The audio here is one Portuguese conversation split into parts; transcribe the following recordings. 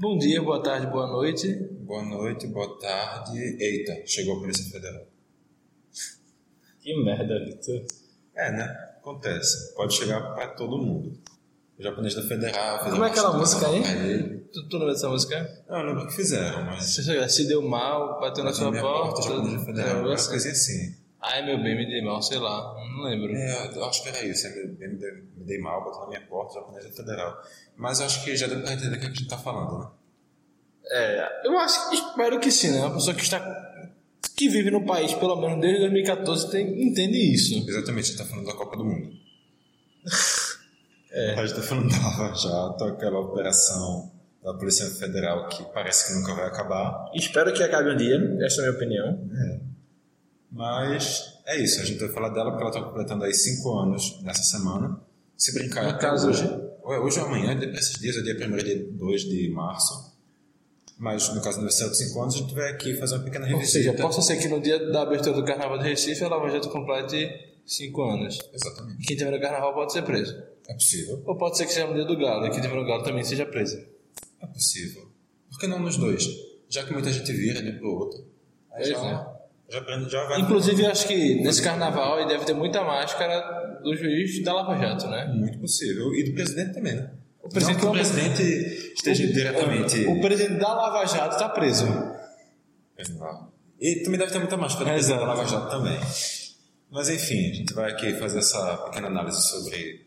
Bom dia, boa tarde, boa noite. Boa noite, boa tarde. Eita, chegou a Polícia Federal. Que merda, Vitor. É, né? Acontece. Pode chegar para todo mundo. O japonês da Federal. Como é aquela música aí? pra. Tu, tu lembra dessa música? Não, eu lembro o que fizeram, mas. Se deu mal, bateu na sua minha porta. japonês da é, Federal. eu Uma coisinha assim. Ai, meu bem, me dei mal, sei lá, não lembro. É, eu acho que era isso. Eu me, me dei, me dei mal, botou na minha porta, japonês da Federal. Mas eu acho que já deu para entender o que a gente tá falando, né? É, eu acho, espero que sim, né? Uma pessoa que está, que vive no país pelo menos desde 2014 tem, entende isso. Exatamente, a gente tá falando da Copa do Mundo. é. A gente tá falando da Lava Jato, aquela operação da Polícia Federal que parece que nunca vai acabar. Espero que acabe um dia, essa é a minha opinião. Mas é isso, a gente vai falar dela porque ela está completando aí cinco anos nessa semana. Se brincar No caso- hoje. Ou é hoje ou amanhã, esses dias é dia 1 e dia 2 de março. Mas no caso do aniversário de 5 anos, a gente vai aqui fazer uma pequena Ou revisita. seja, possa ser que no dia da abertura do Carnaval de Recife a Lava Jato complete 5 anos. Exatamente. Quem tiver no Carnaval pode ser preso. É possível. Ou pode ser que seja no dia do Galo e quem tiver no Galo também seja preso. É possível. Por que não nos dois? Já que muita gente vira de um pro outro. Aí Pois já, é. Já, já. Inclusive, acho que nesse carnaval aí deve ter muita máscara do juiz da Lava Jato, né? Muito possível. E do presidente também, né? O presidente não que o presidente esteja diretamente. O presidente da Lava Jato está preso. E também deve ter muita máscara Exato. da Lava Jato também. Mas enfim, a gente vai aqui fazer essa pequena análise sobre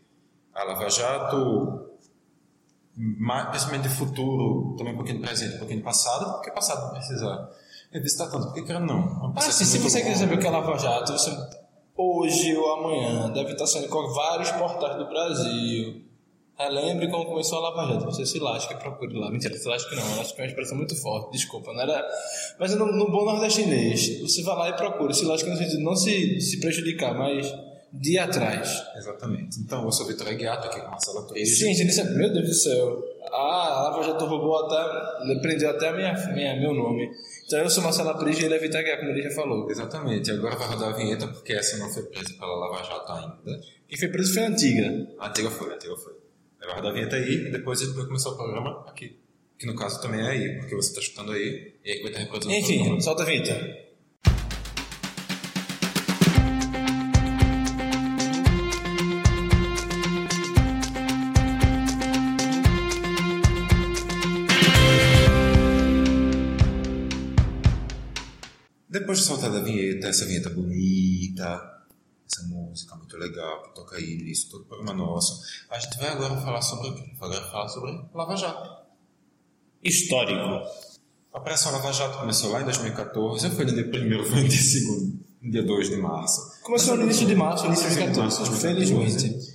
a Lava Jato, ma- principalmente de futuro, também um pouquinho de presente, um pouquinho de passado, porque passado não precisa revisitar tanto, porque cara não. É Ah, sim, se você quiser saber o que é Lava Jato, você hoje ou amanhã deve estar saindo com vários portais do Brasil. Relembre como começou a Lava Jato. Você se lasca e procure lá. Mentira, se lasca não. Eu acho que é uma expressão muito forte. Desculpa, não era. Mas no, no bom nordestinês, você vai lá e procura. Se lasca no sentido de não se, se prejudicar, mas de atrás. Exatamente. Então, eu sou Vitor Aguiato, aqui com a Marcela Torres. Sim, gente, disse, meu Deus do céu. Ah, a Lava Jato roubou até. prendeu até minha, minha, meu nome. Então eu sou Marcela Pris e ele é Vitor Aguiar, como ele já falou. Exatamente. Agora vai rodar a vinheta, porque essa não foi presa pela Lava Jato ainda. Quem foi preso foi a antiga. A antiga foi, a antiga foi. Vai rodar a vinheta aí e depois a gente vai começar o programa aqui. Que no caso também é aí, porque você está escutando aí e aí vai estar reproduzindo Enfim, solta a vinheta. Depois de soltar a vinheta, essa vinheta bonita, essa música muito legal que toca aí nisso, todo o programa nosso, a gente vai agora falar sobre o quê? Vai agora falar sobre Lava Jato. Histórico. A Operação Lava Jato começou lá em 2014, foi no dia 1 foi no dia 2 no dia 2 de março. Começou no início de março, início de 2014, felizmente.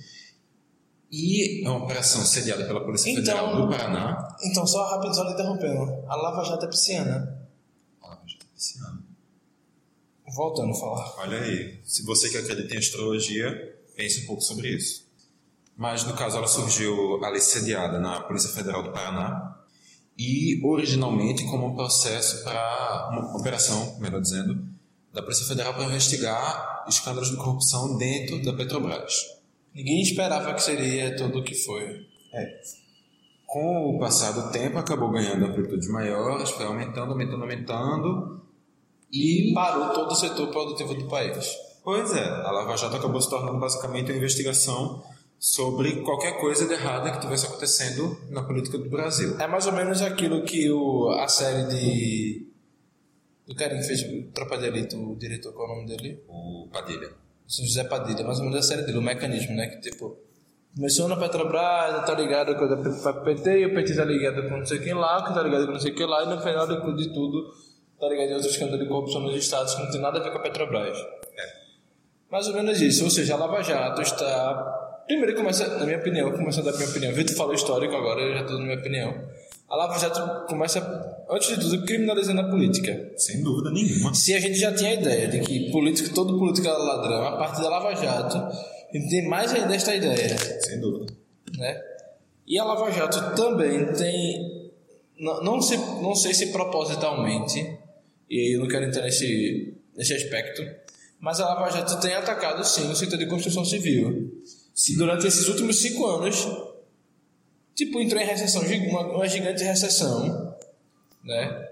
E é uma operação sediada pela Polícia Então- Federal do Paraná. Então, só rápido, só interrompendo. A Lava Jato é pisciana. A Lava Jato esse ano. Voltando a falar. Olha aí, se você que acredita em astrologia, pense um pouco sobre isso. Mas no caso ela surgiu ali sediada na Polícia Federal do Paraná e originalmente como um processo para uma operação, melhor dizendo, da Polícia Federal para investigar escândalos de corrupção dentro da Petrobras. Ninguém esperava que seria tudo o que foi. Com o passar do tempo acabou ganhando amplitudes maiores, foi aumentando, aumentando, aumentando E parou todo o setor produtivo do país. Pois é, a Lava Jato acabou se tornando basicamente uma investigação sobre qualquer coisa de errada que estivesse acontecendo na política do Brasil. É mais ou menos aquilo que o, a série de. Do carinha que fez Tropa de Elite, o diretor, qual é o nome dele? O Padilha. São José Padilha, mais ou menos a série dele, o mecanismo, né? Que tipo. Começou na Petrobras, tá ligado com a PT, e o PT tá ligado com não sei quem lá, que tá ligado com não sei quem lá, e no final de tudo, tá ligado em outros escândalos de corrupção nos estados que não tem nada a ver com a Petrobras. Mais ou menos isso, ou seja, a Lava Jato está. Primeiro começa, na minha opinião, começando da minha opinião, Vitor falou histórico agora, eu já estou na minha opinião. A Lava Jato começa, antes de tudo, criminalizando a política. Sem dúvida nenhuma. Se a gente já tinha a ideia de que político, todo político era ladrão, a partir da Lava Jato, a gente tem mais ainda esta ideia, Sem dúvida. né? E a Lava Jato também tem, não, não, sei, não sei se propositalmente, e aí eu não quero entrar nesse, nesse aspecto, mas a Lava Jato tem atacado sim o setor de construção civil. Se durante esses últimos cinco anos tipo, entrou em recessão, uma, uma gigante recessão, né?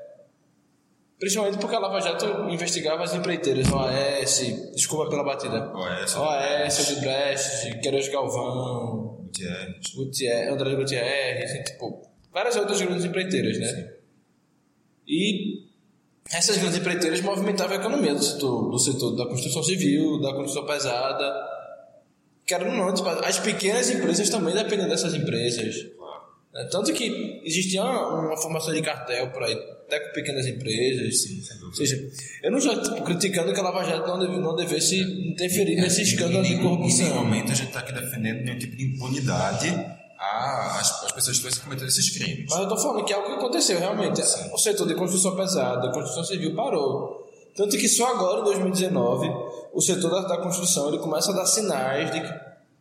Principalmente porque a Lava Jato investigava as empreiteiras, OAS, desculpa pela batida. OAS, OAS, Odebrecht, Queiroz Galvão, Gutierrez. Gutierrez, André Gutierrez, tipo, várias outras grandes empreiteiras, né? E essas grandes empreiteiras movimentavam a economia do setor, do setor da construção civil, da construção pesada. Quero não, as pequenas empresas também dependem dessas empresas. Né? Tanto que existia uma, uma formação de cartel por aí, até com pequenas empresas. Sim. Ou seja, eu não estou tipo, criticando que a Lava Jato não, deve, não devesse interferir É, nesse escândalo em de nenhum- Em nenhum corrupção. momento a gente está aqui defendendo nenhum tipo de impunidade às, às pessoas que tivessem cometido esses crimes. Mas eu tô falando que é algo que aconteceu realmente. Sim. O setor de construção pesada, construção civil parou. Tanto que só agora, em 2019, o setor da, da construção ele começa a dar sinais de que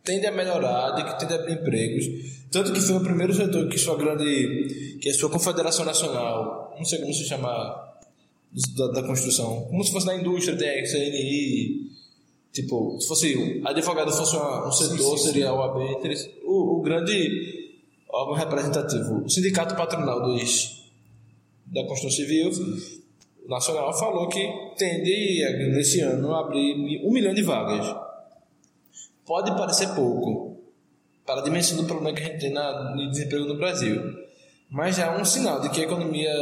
tende a melhorar, de que tende a abrir empregos. Tanto que foi o primeiro setor que sua grande, que a sua confederação nacional, não sei como se chama, da, da construção, como se fosse na indústria, tem a CNI, tipo, se fosse advogado fosse um setor, sim, seria a OAB, o, o grande órgão representativo, o sindicato patronal dos, da construção civil nacional falou que tende nesse ano a abrir um milhão de vagas. Pode parecer pouco para a dimensão do problema que a gente tem na, de desemprego no Brasil, mas já é um sinal de que a economia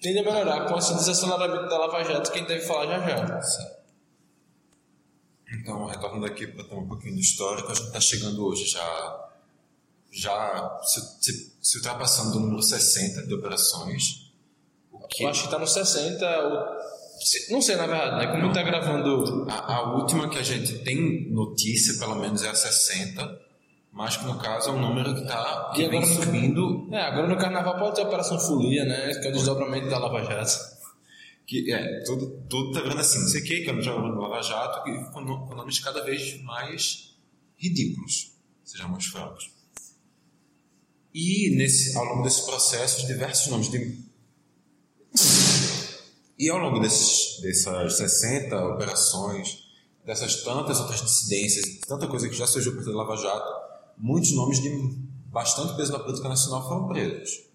tende a melhorar com esse desaceleramento da Lava Jato que a gente deve falar já já. Então, retornando aqui para ter um pouquinho do histórico, a gente está chegando hoje já, já se, se, ultrapassando o número 60 de operações. O que Eu acho que está no 60, ou, se- não sei na verdade, né? Como está gravando a, a última que a gente tem notícia, pelo menos, é a 60, mas que no caso é um número que, tá, E no- subindo. É, agora no carnaval pode ter a Operação Folia, né? Que é o desdobramento da Lava Jato. Que, é, tudo, tudo tá vendo assim, não sei o que, que é um jogo Lava Jato, e com, com nomes cada vez mais ridículos, sejamos francos. E nesse, ao longo desse processo, diversos nomes de. E ao longo desses, dessas 60 operações, dessas tantas outras dissidências, tanta coisa que já surgiu por Lava Jato, muitos nomes de bastante peso na política nacional foram presos.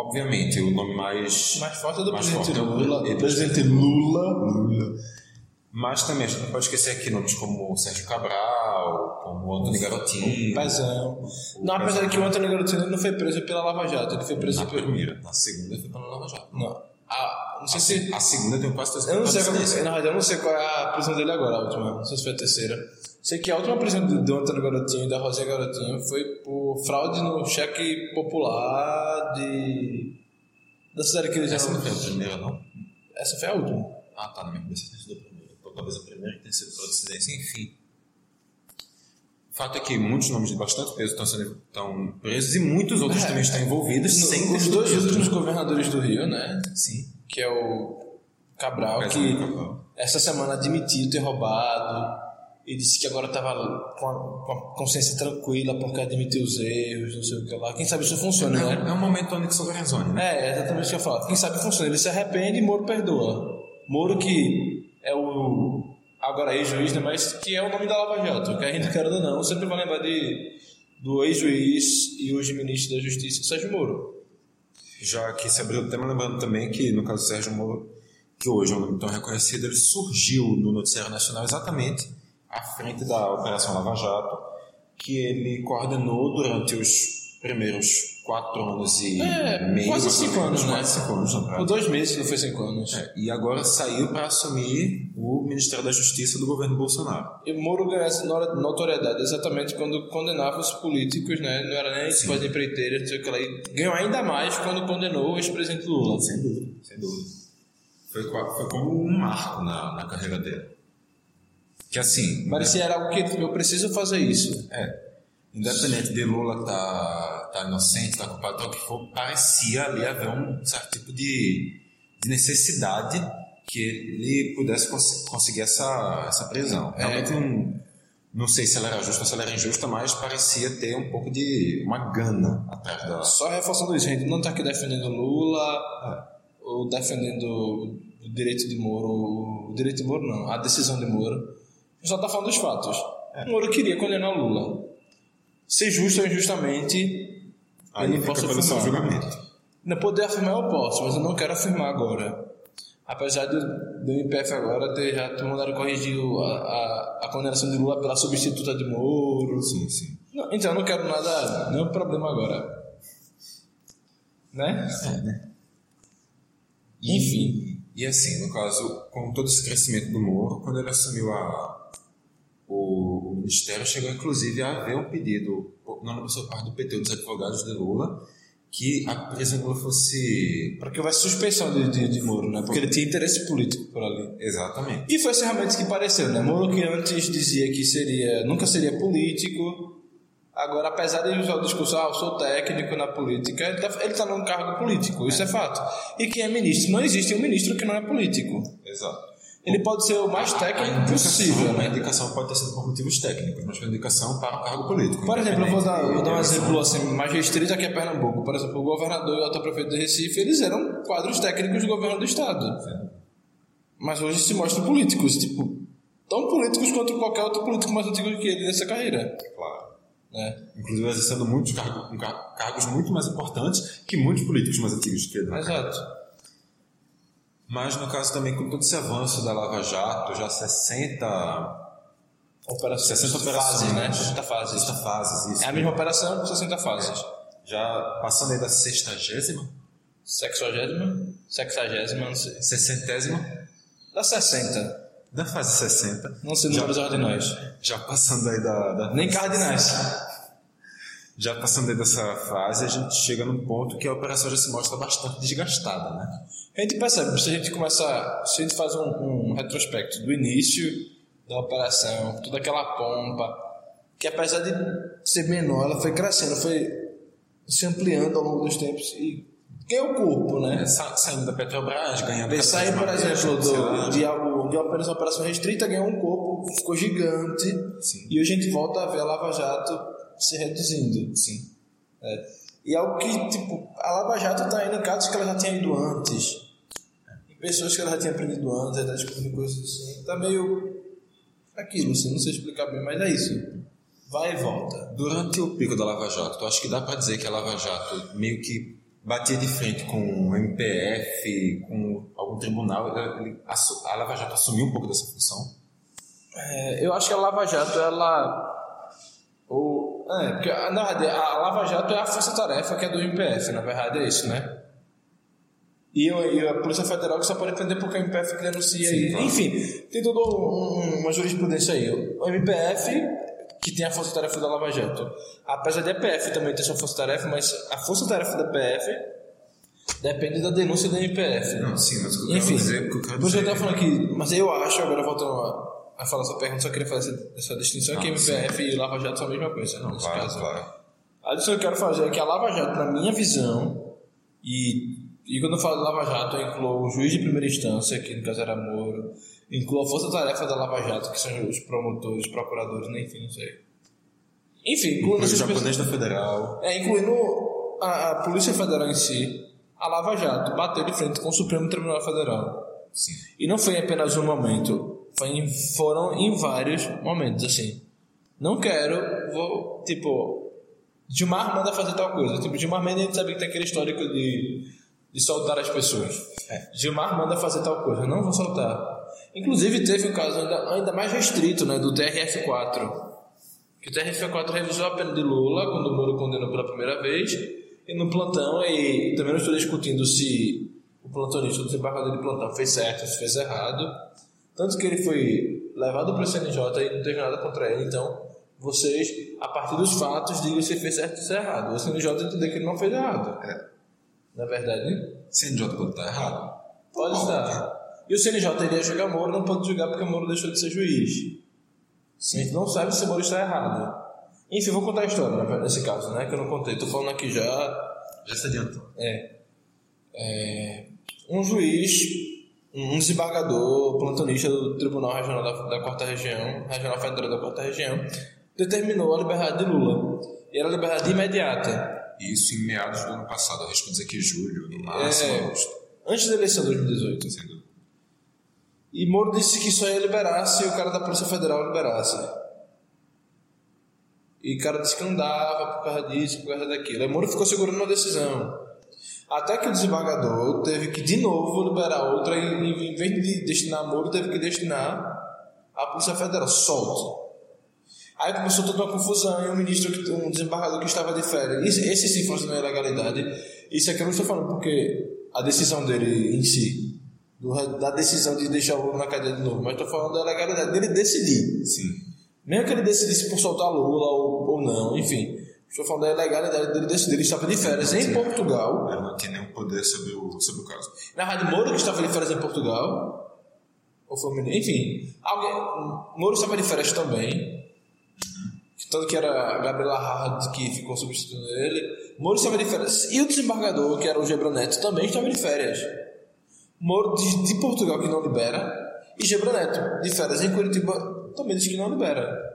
Obviamente, o nome mais. Mais forte é do mais presidente forte é o Lula. Do presidente Lula. Mas também a gente não pode esquecer aqui nomes como Sérgio Cabral, como Antônio Garotinho. Pezão. Não, apesar de que o Antônio Garotinho não foi preso pela Lava Jato, ele foi preso Na pelo. primeira. Na segunda foi pela Lava Jato. Não. Ah, não sei A, se. a segunda tenho quase certeza Eu não sei, presidência. na verdade, eu não sei qual é a prisão dele agora, a última. Não sei se foi a terceira. Sei que a última prisão do, Antônio Garotinho e da Rosinha Garotinho foi por fraude no cheque popular de. Da cidade que eles Essa não foi a primeira, não? Essa foi a última. Ah, tá. Na minha cabeça tem sido a primeira. Então, talvez a primeira que tenha sido pela dissidência. Enfim. O fato é que muitos nomes de bastante peso estão sendo estão presos e muitos outros É. também estão envolvidos sem ter Os dois últimos governadores do Rio, né? Sim. Que é o Cabral, Mas que Cabral. essa semana admitiu ter roubado e disse que agora estava com, a- com a consciência tranquila porque admitiu os erros, não sei o que lá. Quem sabe isso funciona, É, né? é um momento Onyx Lorenzoni, né? É, é exatamente o que eu falo. Quem sabe funciona. Ele se arrepende e Moro perdoa. Moro que é o agora ex-juiz, né? mas que é o nome da Lava Jato. Que a gente, querendo ou não, sempre vai lembrar de, do ex-juiz e hoje ministro da Justiça, Sérgio Moro. Já que se abriu o tema, lembrando também que, no caso do Sérgio Moro, que hoje é um nome tão reconhecido, ele surgiu no Noticiário Nacional exatamente à frente da Operação Lava Jato, que ele coordenou durante os primeiros quatro anos e É, meio. quase ou cinco anos, né? Quase cinco anos, prática. dois meses, não foi cinco anos. É, e agora saiu para assumir o Ministério da Justiça do governo Bolsonaro. E Moro ganhou essa no- notoriedade exatamente quando condenava os políticos, né? Não era nem as empreiteiras, não sei o que lá. E ganhou ainda mais quando condenou o ex-presidente Lula. Sem dúvida. Sem dúvida. Foi, foi como um marco na, na carreira dele. Que assim, Parecia era algo que eu preciso fazer isso. É. Independente de Lula tá, tá inocente, tá culpado, tal que for, parecia ali haver um certo tipo de, de necessidade que ele pudesse cons- conseguir essa, essa prisão. Realmente não, não sei se ela era justa ou se ela era injusta, mas parecia ter um pouco de uma gana atrás da. Só reforçando isso, a gente não está aqui defendendo Lula ou defendendo o direito de Moro, o direito de Moro não, a decisão de Moro. Gente só está falando dos fatos. Moro queria condenar Lula. Se justo ou injustamente, Aí eu não posso afirmar. julgamento. Não poder afirmar eu posso, mas eu não quero afirmar agora. Apesar do, do MPF agora ter já ter mandado corrigir a, a, a condenação de Lula pela substituta de Moro. Sim, sim. Não, então eu não quero nada, nenhum problema agora. Né? É, né? Enfim. E assim, no caso, com todo esse crescimento do Moro, quando ele assumiu a, o, o ministério, chegou inclusive a haver um pedido, não da sua parte do PT, dos advogados de Lula, que a prisão de Lula fosse. Para que houvesse suspeição de, de, de Moro, né? Porque ele tinha interesse político por ali. Exatamente. E foi assim realmente que pareceu, né? Moro que antes dizia que seria, nunca seria político, agora apesar de usar o discurso, ah, eu sou técnico na política, ele tá, ele tá num cargo político, isso é fato. E quem é ministro? Não existe um ministro que não é político. Exato. Ele pode ser o mais A técnico possível, A né? indicação pode ter sido por motivos técnicos, mas foi indicação para o cargo político. Por exemplo, eu vou dar, vou dar um exemplo assim, mais restrito aqui a Pernambuco. Por exemplo, o governador e o atual prefeito de Recife, eles eram quadros técnicos do governo do estado. Mas hoje se mostram políticos, tipo, tão políticos quanto qualquer outro político mais antigo que ele nessa carreira. Claro. Né? Inclusive exercendo muitos cargos, cargos muito mais importantes que muitos políticos mais antigos que ele. Exato. Mas no caso também, com todo esse avanço da Lava Jato, já 60, Operação, 60 fases, operações, né? 60 fases. 60 fases, isso. É a mesma operação com 60 fases. Já passando aí da sextagésima, Sexagésima? Sexagésima, não sei. sessentésima, Da 60. da fase 60. Não sei números ordinais. já passando aí da, da Nem cardinais. Já passando dessa fase, a gente chega num ponto que a operação já se mostra bastante desgastada, né? A gente percebe, se a gente começar, se a gente faz um, um retrospecto do início da operação, toda aquela pompa, que apesar de ser menor, ela foi crescendo, foi se ampliando ao longo dos tempos e ganhou corpo, né? É, sa- saindo da Petrobras, ganhando... De sair, por exemplo, do, de algo de uma operação restrita, ganhou um corpo, ficou gigante, Sim. e hoje a gente volta a ver a Lava Jato se reduzindo. Sim. É. E algo que, tipo, a Lava Jato está indo em casos que ela já tinha ido antes, em pessoas que ela já tinha aprendido antes, ela descobrindo coisas assim. Tá meio aquilo, assim, não sei explicar bem, mas é isso. Vai e volta. Durante o pico da Lava Jato, tu acha que dá pra dizer que a Lava Jato meio que batia de frente com o MPF, com algum tribunal, a Lava Jato assumiu um pouco dessa função? É, eu acho que a Lava Jato, ela. É, porque na verdade a Lava Jato é a força-tarefa que é do MPF, na verdade é isso, né? E, e a Polícia Federal que só pode prender porque o MPF que denuncia. Sim, e, claro. Enfim, tem toda um- uma jurisprudência aí. O MPF, que tem a força-tarefa da Lava Jato. Apesar de a PF também ter sua força-tarefa, mas a força-tarefa da PF depende da denúncia do MPF. Não, sim, mas o que eu Enfim, quero dizer, o que eu quero por isso eu dizer tava falando aqui, mas eu acho, agora voltando a, falar essa pergunta, só queria fazer essa, essa distinção que Ah, MPF e Lava Jato são a mesma coisa, nesse claro, caso. claro. A distinção que eu quero fazer é que a Lava Jato, na minha visão, e, e quando eu falo de Lava Jato, eu incluo o juiz de primeira instância, que no caso era Moro, incluo a força-tarefa da Lava Jato, que são os promotores, procuradores, né, enfim, não sei. Enfim, incluindo Inclui o japonês da Federal. é, incluindo a, a Polícia Federal em si, a Lava Jato bateu de frente com o Supremo Tribunal Federal. Sim. E não foi apenas um momento, foi em- foram em vários momentos, assim. Não quero, vou, tipo, Gilmar manda fazer tal coisa. Tipo, Gilmar Mendes a gente sabe que tem aquele histórico de, de soltar as pessoas. É. Gilmar manda fazer tal coisa, não vou soltar. Inclusive teve um caso ainda, ainda mais restrito, né, do TRF4. Que o TRF4 revisou a pena de Lula quando o Moro condenou pela primeira vez. E no plantão, e também não estou discutindo se o plantonista, o desembargador de plantão fez certo, se fez errado. Tanto que ele foi levado para o CNJ e não teve nada contra ele. Então, vocês, a partir dos fatos, digam se fez certo ou se errado. O CNJ entender que ele não fez errado. É. Na verdade, CNJ pode estar errado. pode estar. E o CNJ iria julgar Moro, não pode julgar porque Moro deixou de ser juiz. A gente não sabe se Moro está errado. Enfim, vou contar a história né, nesse caso, né? Que eu não contei. Tô falando aqui já Já se adiantou. é, é, um juiz, um desembargador, plantonista do Tribunal Regional da, da Quarta Região, Regional Federal da Quarta Região, determinou a liberdade de Lula. E era liberdade imediata. Isso em meados do ano passado, arrisco dizer que julho, no máximo, É, agosto. antes da eleição de 2018. Sem dúvida. E Moro disse que só ia liberar se o cara da Polícia Federal liberasse. E o cara disse que não dava por causa disso, por causa daquilo. Aí Moro ficou segurando uma decisão. Até que o desembargador teve que de novo liberar outra e em vez de destinar Moro, teve que destinar a Polícia Federal. Solte. Aí começou toda uma confusão e um ministro, um desembargador que estava de férias. Isso, esse sim fosse uma ilegalidade. Isso aqui eu não estou falando porque a decisão dele em si, do- da decisão de deixar o Lula na cadeia de novo, mas estou falando da ilegalidade dele decidir. Sim. Mesmo que ele decidisse por soltar Lula ou, ou não, enfim. Estou falando da ilegalidade dele decidir. Ele estava de férias em Portugal. Ele não tinha nenhum poder sobre o, sobre o caso. Na Rádio Moro, que estava de férias em Portugal. Ou foi o menino? Enfim. Alguém, Moro estava de férias também. Tanto que era a Gabriela Hard que ficou substituindo ele. Moro estava de férias. E o desembargador, que era o Gebro Neto, também estava de férias. Moro de, de Portugal, que não libera. E Gebro Neto, de férias em Curitiba, também diz que não libera.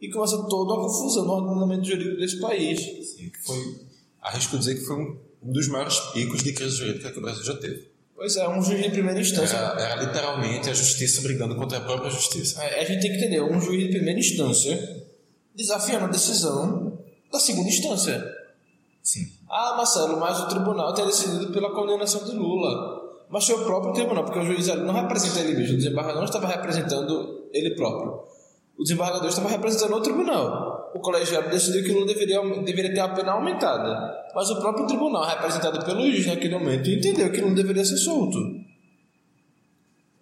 E começa toda uma confusão no ordenamento jurídico desse país. Sim, que foi, arrisco dizer que foi um, dos maiores picos de crise jurídica que o Brasil já teve. Pois é, um juiz de primeira instância. Era, era literalmente a justiça brigando contra a própria justiça. É, a gente tem que entender, um juiz de primeira instância desafiando a decisão da segunda instância. Sim. Ah, Marcelo, mas o tribunal tem decidido pela condenação de Lula. Mas foi o próprio tribunal, porque o juiz não representa ele mesmo. O desembargador não estava representando ele próprio. O desembargador estava representando o tribunal. O colegiado decidiu que Lula deveria, deveria ter a pena aumentada. Mas o próprio tribunal, representado pelo juiz naquele momento, entendeu que Lula deveria ser solto.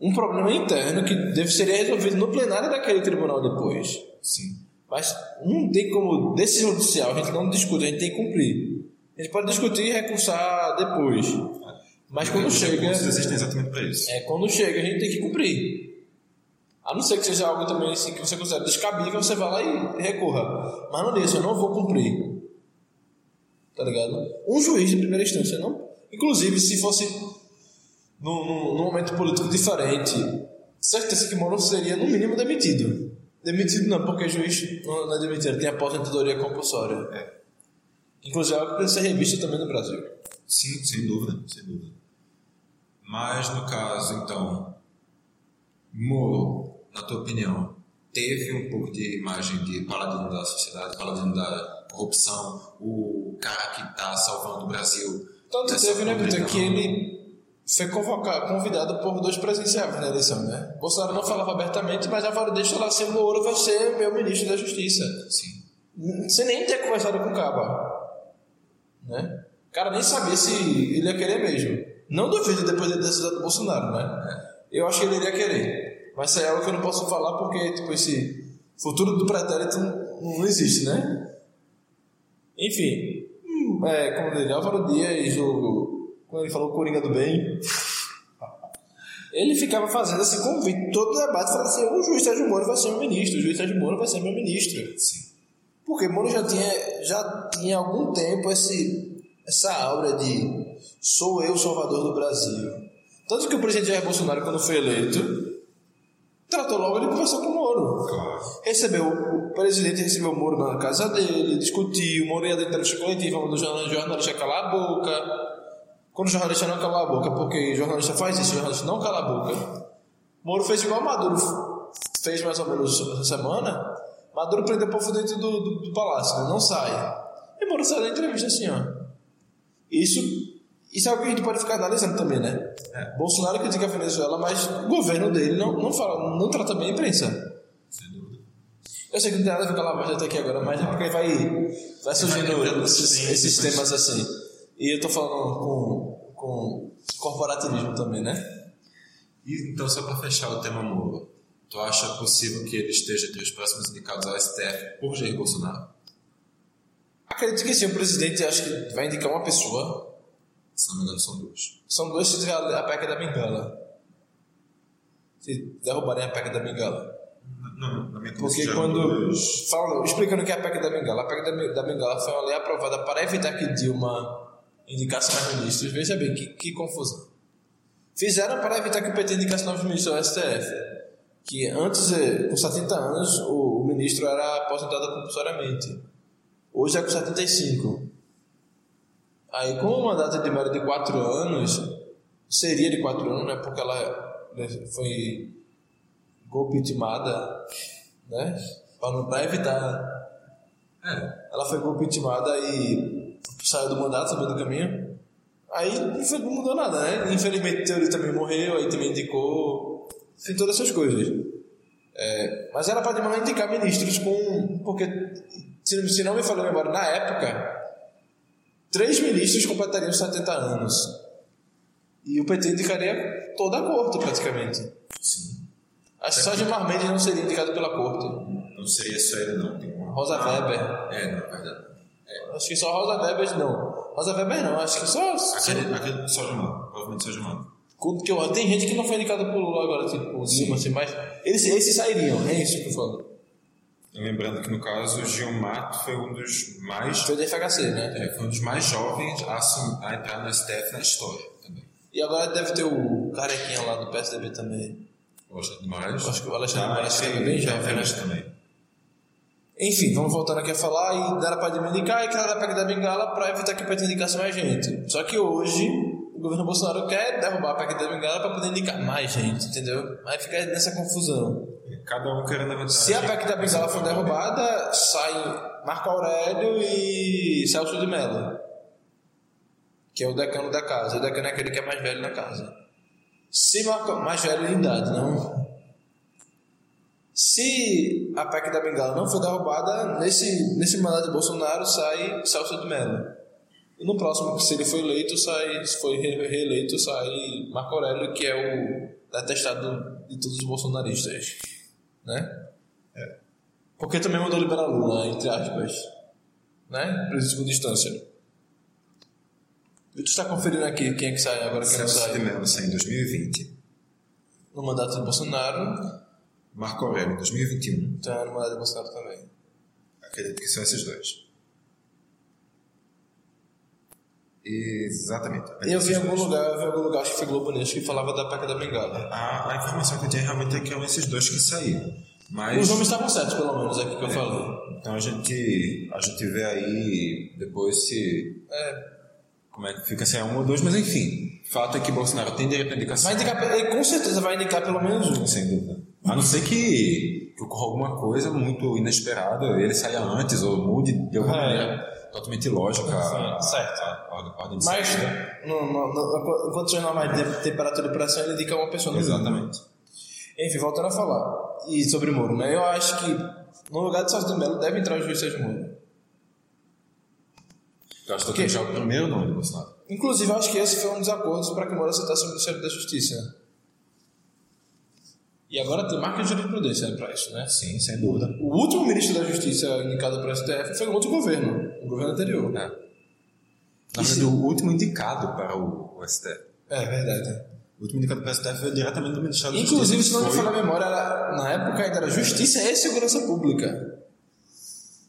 Um problema interno que deve ser resolvido no plenário daquele tribunal depois. Sim. Mas não tem como decisão judicial, a gente não discute, a gente tem que cumprir. A gente pode discutir e recursar depois. Mas quando chega, existem exatamente para isso. é quando chega a gente tem que cumprir. A não ser que seja algo também assim que você considera descabível, você vai lá e recorra. Mas não desse, eu não vou cumprir. Tá ligado? Um juiz de primeira instância não. Inclusive, se fosse num, num, num momento político diferente, certeza que Moro seria no mínimo demitido. Demitido não, porque juiz não é demitido, tem aposentadoria compulsória. É. Inclusive é algo que precisa ser revisto também no Brasil. Sim, sem dúvida, sem dúvida. Mas no caso, então, Moro, na tua opinião, teve um pouco de imagem de paladino da sociedade, paladino da corrupção, o cara que está salvando o Brasil. Tanto teve, né, Vitor, que ele foi convocado, convidado por dois presidenciáveis na eleição, né? Bolsonaro não falava abertamente, mas Álvaro deixa lá, o Moro vai ser meu ministro da Justiça. Sim, Sem nem ter conversado com o Caba. Né? O cara nem sabia se ele ia querer mesmo. Não duvido depois da decisão do Bolsonaro, né? Eu acho que ele iria querer. Mas isso é algo que eu não posso falar porque, tipo, esse futuro do pretérito não, não existe, né? Enfim, hum, é, como dele, Álvaro Dias, o, como ele falou, Coringa do Bem, ele ficava fazendo esse convite, todo debate, falando assim: o juiz Sérgio Moro vai ser meu ministro, o juiz Sérgio Moro vai ser meu ministro. sim. Porque Moro já tinha, já tinha algum tempo esse, essa aura de sou eu o salvador do Brasil. Tanto que o presidente Jair Bolsonaro, quando foi eleito, tratou logo de conversar com o Moro. Recebeu, o presidente recebeu o Moro na casa dele, discutiu, o Moro ia dentro da coletiva, o jornal- jornalista calar a boca. Quando o jornalista não cala a boca, porque o jornalista faz isso, o jornalista não cala a boca. Moro fez igual o Maduro fez mais ou menos essa semana. Maduro prendeu o povo dentro do, do, do palácio, né? não sai. E Moro saiu da entrevista assim, ó. Isso, isso é algo que a gente pode ficar analisando também, né? Bolsonaro critica a Venezuela, mas o governo dele não, não, fala, não trata bem a imprensa. Sem dúvida. Eu sei que não tem nada a ver com a Lava Jato aqui agora, mas é porque vai, vai surgindo lembrando esses, sim, esses depois. temas assim. E eu tô falando com, com corporativismo também, né? E então, só para fechar o tema Moro, tu acha possível que ele esteja entre os próximos indicados ao STF por Jair Bolsonaro? Acredito que sim, o presidente acho que vai indicar uma pessoa. Se não me engano, são duas. São dois se tiver a PEC da bengala. Se derrubarem a PEC da bengala. Não, na minha Porque já quando. Falam, explicando o que é a PEC da Bengala. A PEC da, Bengala foi uma lei aprovada para evitar que Dilma indicasse mais ministros. Veja bem, que, que confusão. Fizeram para evitar que o PT indicasse novos ministros ao STF. Que antes, com 70 anos, o, o ministro era aposentado compulsoriamente. Hoje é com 75. Aí, com o mandato de Mero de 4 anos, seria de 4 anos, né? Porque ela né, foi golpe intimada, né? Para evitar É. Ela foi impeachmentada e saiu do mandato, saiu do caminho. Aí não mudou nada, né? Infelizmente, Teori também morreu, aí também indicou. Tem todas essas coisas. É, mas ela pode mandar indicar ministros com. Porque, se, se não me falou agora, na época, três ministros completariam 70 anos. E o PT indicaria toda a corte, praticamente. Sim. Acho que só Gilmar Mendes não seria indicado pela corte. Não seria só ele, não. Tem uma... Rosa Weber. É, não, é verdade. Acho que só Rosa Weber não. Rosa Weber não, acho que só. Aquele, aquele só Gilmar. Provavelmente só Gilmar. Que eu, tem gente que não foi indicada por Lula agora, tipo, por cima, assim, mas eles, esses sairiam, é isso que eu falo. Lembrando que no caso, Gilmar foi um dos mais. Foi do FHC, né? É, foi um dos mais jovens a, assum- a entrar no STF na história também. E agora deve ter o carequinha lá do PSDB também. O Alexandre de Moraes. Acho que o Alexandre de Moraes tem- também tem jovem, né? também. Enfim, vamos voltando aqui a falar e deram para me indicar e criaram a PEC da Bengala para evitar que o PT indicasse mais gente. Só que hoje o governo Bolsonaro quer derrubar a PEC da Bengala para poder indicar mais gente, entendeu? Aí fica nessa confusão. Cada um querendo a vantagem. Se a PEC da Bengala for derrubada, sai Marco Aurélio e Celso de Mello, que é o decano da casa. O decano é aquele que é mais velho na casa. Se Marco, mais velho em idade, não. Se a PEC da Bengala não for derrubada, nesse, nesse mandato de Bolsonaro sai Celso de Mello. E no próximo, se ele for eleito, sai, se re- reeleito, sai Marco Aurélio, que é o detestado de todos os bolsonaristas. Né? Porque também mandou liberar Lula, entre aspas. Né? Preso instância. E tu está conferindo aqui quem é que sai agora, quem não Celso de sai. Sai em 2020. No mandato de Bolsonaro, Marco Aurélio em 2021. então é no mandato de Bolsonaro também. Acredito que são esses dois. Exatamente. Eu vi em algum dois. lugar, eu vi algum lugar, acho que foi Globo News, que falava da PEC da Bengala. A, a informação que eu tinha realmente é que eram esses dois que saíram. Mas. Os nomes estavam certos, pelo menos, aqui que eu falei. Então a gente, a gente vê aí depois se. É. Como é que fica se é um ou dois, mas enfim. Fato é que Bolsonaro tem direito à indicação. Vai indicar, ele com certeza vai indicar pelo menos um. Sem dúvida. A não ser que, que ocorra alguma coisa muito inesperada, ele saia antes ou mude de alguma É. maneira totalmente ilógica a, Sim, certo. a, a, ordem de Mas, saída. no, no, no, enquanto tiver normais de temperatura e pressão, ele indica uma pessoa. Exatamente. Enfim, voltando a falar. E sobre Moro, né? Eu acho que no lugar de Celso de Mello deve entrar o juiz Sérgio Moro. Eu acho que já é o primeiro nome do Bolsonaro. Inclusive, eu acho que esse foi um dos acordos para que Moro aceitasse o Ministério da Justiça. E agora tem marca de jurisprudência para isso, né? Sim, sem dúvida. O último ministro da Justiça indicado para o STF foi outro governo, o governo anterior. É. Na verdade, o último indicado para o, o STF. É verdade. O último indicado para o STF foi diretamente do Ministério da Inclusive, se Justiça. não me falha a memória, era, na época ainda era Justiça e Segurança Pública.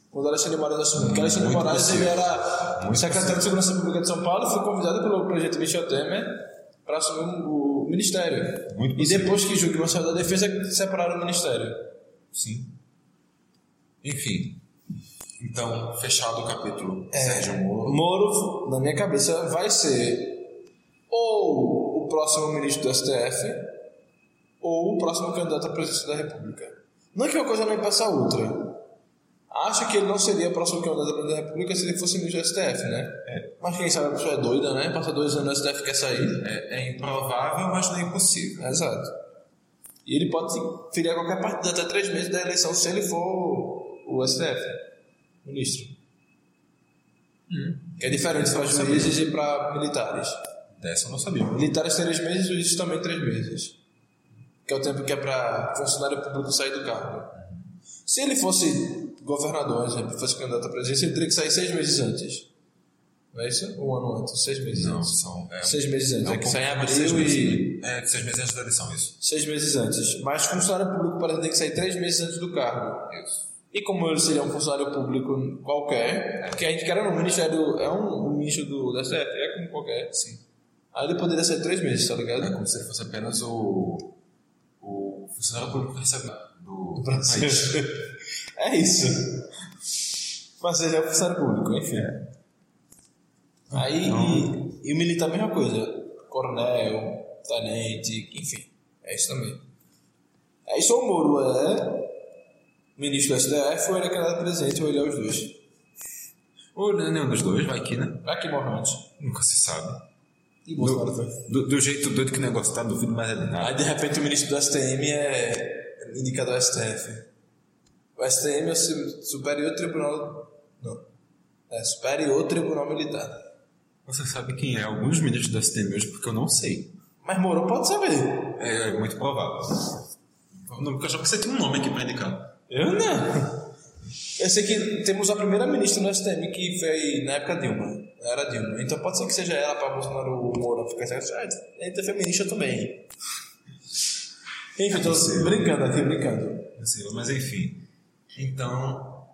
Quando Alexandre Moraes assumiu. Porque Alexandre Muito Moraes ele possível. era Muito secretário de Segurança Pública de São Paulo e foi convidado pelo presidente Michel Temer para assumir o ministério. Muito e depois que Gilguima saiu da defesa, separaram o ministério. Sim. Enfim. Então, fechado o capítulo É. Sérgio Moro. Moro, na minha cabeça, vai ser ou o próximo ministro do STF ou o próximo candidato à presidência da República. Não é que uma coisa não impeça a outra. Acho que ele não seria o próximo candidato da República se ele fosse ministro do STF, né? Mas quem sabe a pessoa é doida, né? Passa dois anos no STF quer sair. É, é improvável, mas não é impossível. Exato. E ele pode se filiar a qualquer partido até três meses da eleição se ele for o STF, ministro. Que é diferente para juízes e para militares. Dessa eu não sabia. Militares três meses, juízes também três meses. Que é o tempo que é para funcionário público sair do cargo. Se ele fosse governador, exemplo, fosse candidato à presidência, ele teria que sair seis meses antes. Não é isso? Um ano antes, seis meses Não, antes. são. É, Seis meses antes, é um é que sai em de seis abril meses, e. É, seis meses antes da eleição, isso. Seis meses antes. Mas funcionário público, exemplo, tem que sair três meses antes do cargo. Isso. E como ele seria um funcionário público qualquer, que a gente quer no Ministério, é um, um ministro do, da STF, é como qualquer. Sim. Aí ele poderia ser três meses, tá ligado? É como se ele fosse apenas o. O funcionário público que recebe do, do. É isso. Mas ele é funcionário público, enfim. Aí, e, e o militar a mesma coisa. Coronel, tenente, enfim. É isso também. Aí só o Moro é ministro do STF ou ele é candidato presidente ou ele é os dois. Ou não é nenhum dos dois, vai que, né? Vai que morre antes. Nunca se sabe. E Bolsonaro foi. Do, do jeito doido que o negócio tá, duvido mais é de nada. Aí de repente o ministro do STM é indicado ao STF. O STM é o Su- Superior Tribunal. Não. É Superior Tribunal Militar. Você sabe quem é alguns ministros do STM hoje, porque eu não sei. Mas Moro pode saber. É, é muito provável. Eu achava que você tinha um nome aqui pra indicar. Eu não. Eu sei que temos a primeira ministra no STM que foi na época Dilma. Era Dilma. Então pode ser que seja ela para Bolsonaro ou Moro ficar assim. Ah, é feminista também. Enfim, possível. brincando aqui, brincando. Mas enfim. Então,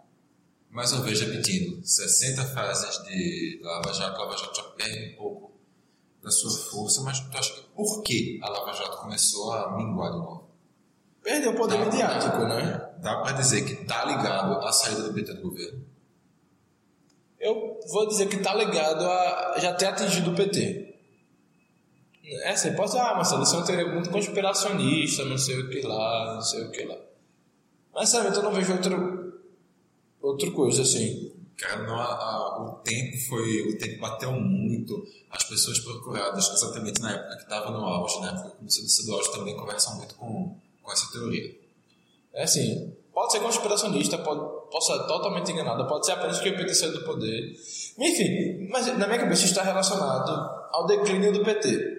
mais uma vez repetindo, 60 fases de Lava Jato, Lava Jato já perde um pouco da sua força, mas tu acha que por que a Lava Jato começou a minguar de novo? Perdeu o poder mediático, né? Dá pra dizer que tá ligado à saída do PT do governo? Eu vou dizer que tá ligado a já ter atingido o PT. É assim, pode ser, ah, Marcelo, isso é uma teoria muito conspiracionista, não sei o que lá, não sei o que lá. Mas, sabe, eu não vejo outro, outra coisa assim. Cara, não, a- a- o tempo foi. O tempo bateu muito. As pessoas procuradas, exatamente na época que estava no auge, na época que descer do auge, também conversam muito com, com essa teoria. É assim, pode ser conspiracionista, pode, pode ser totalmente enganada, pode ser apenas que o PT saiu do poder. Enfim, mas na minha cabeça está relacionado ao declínio do PT.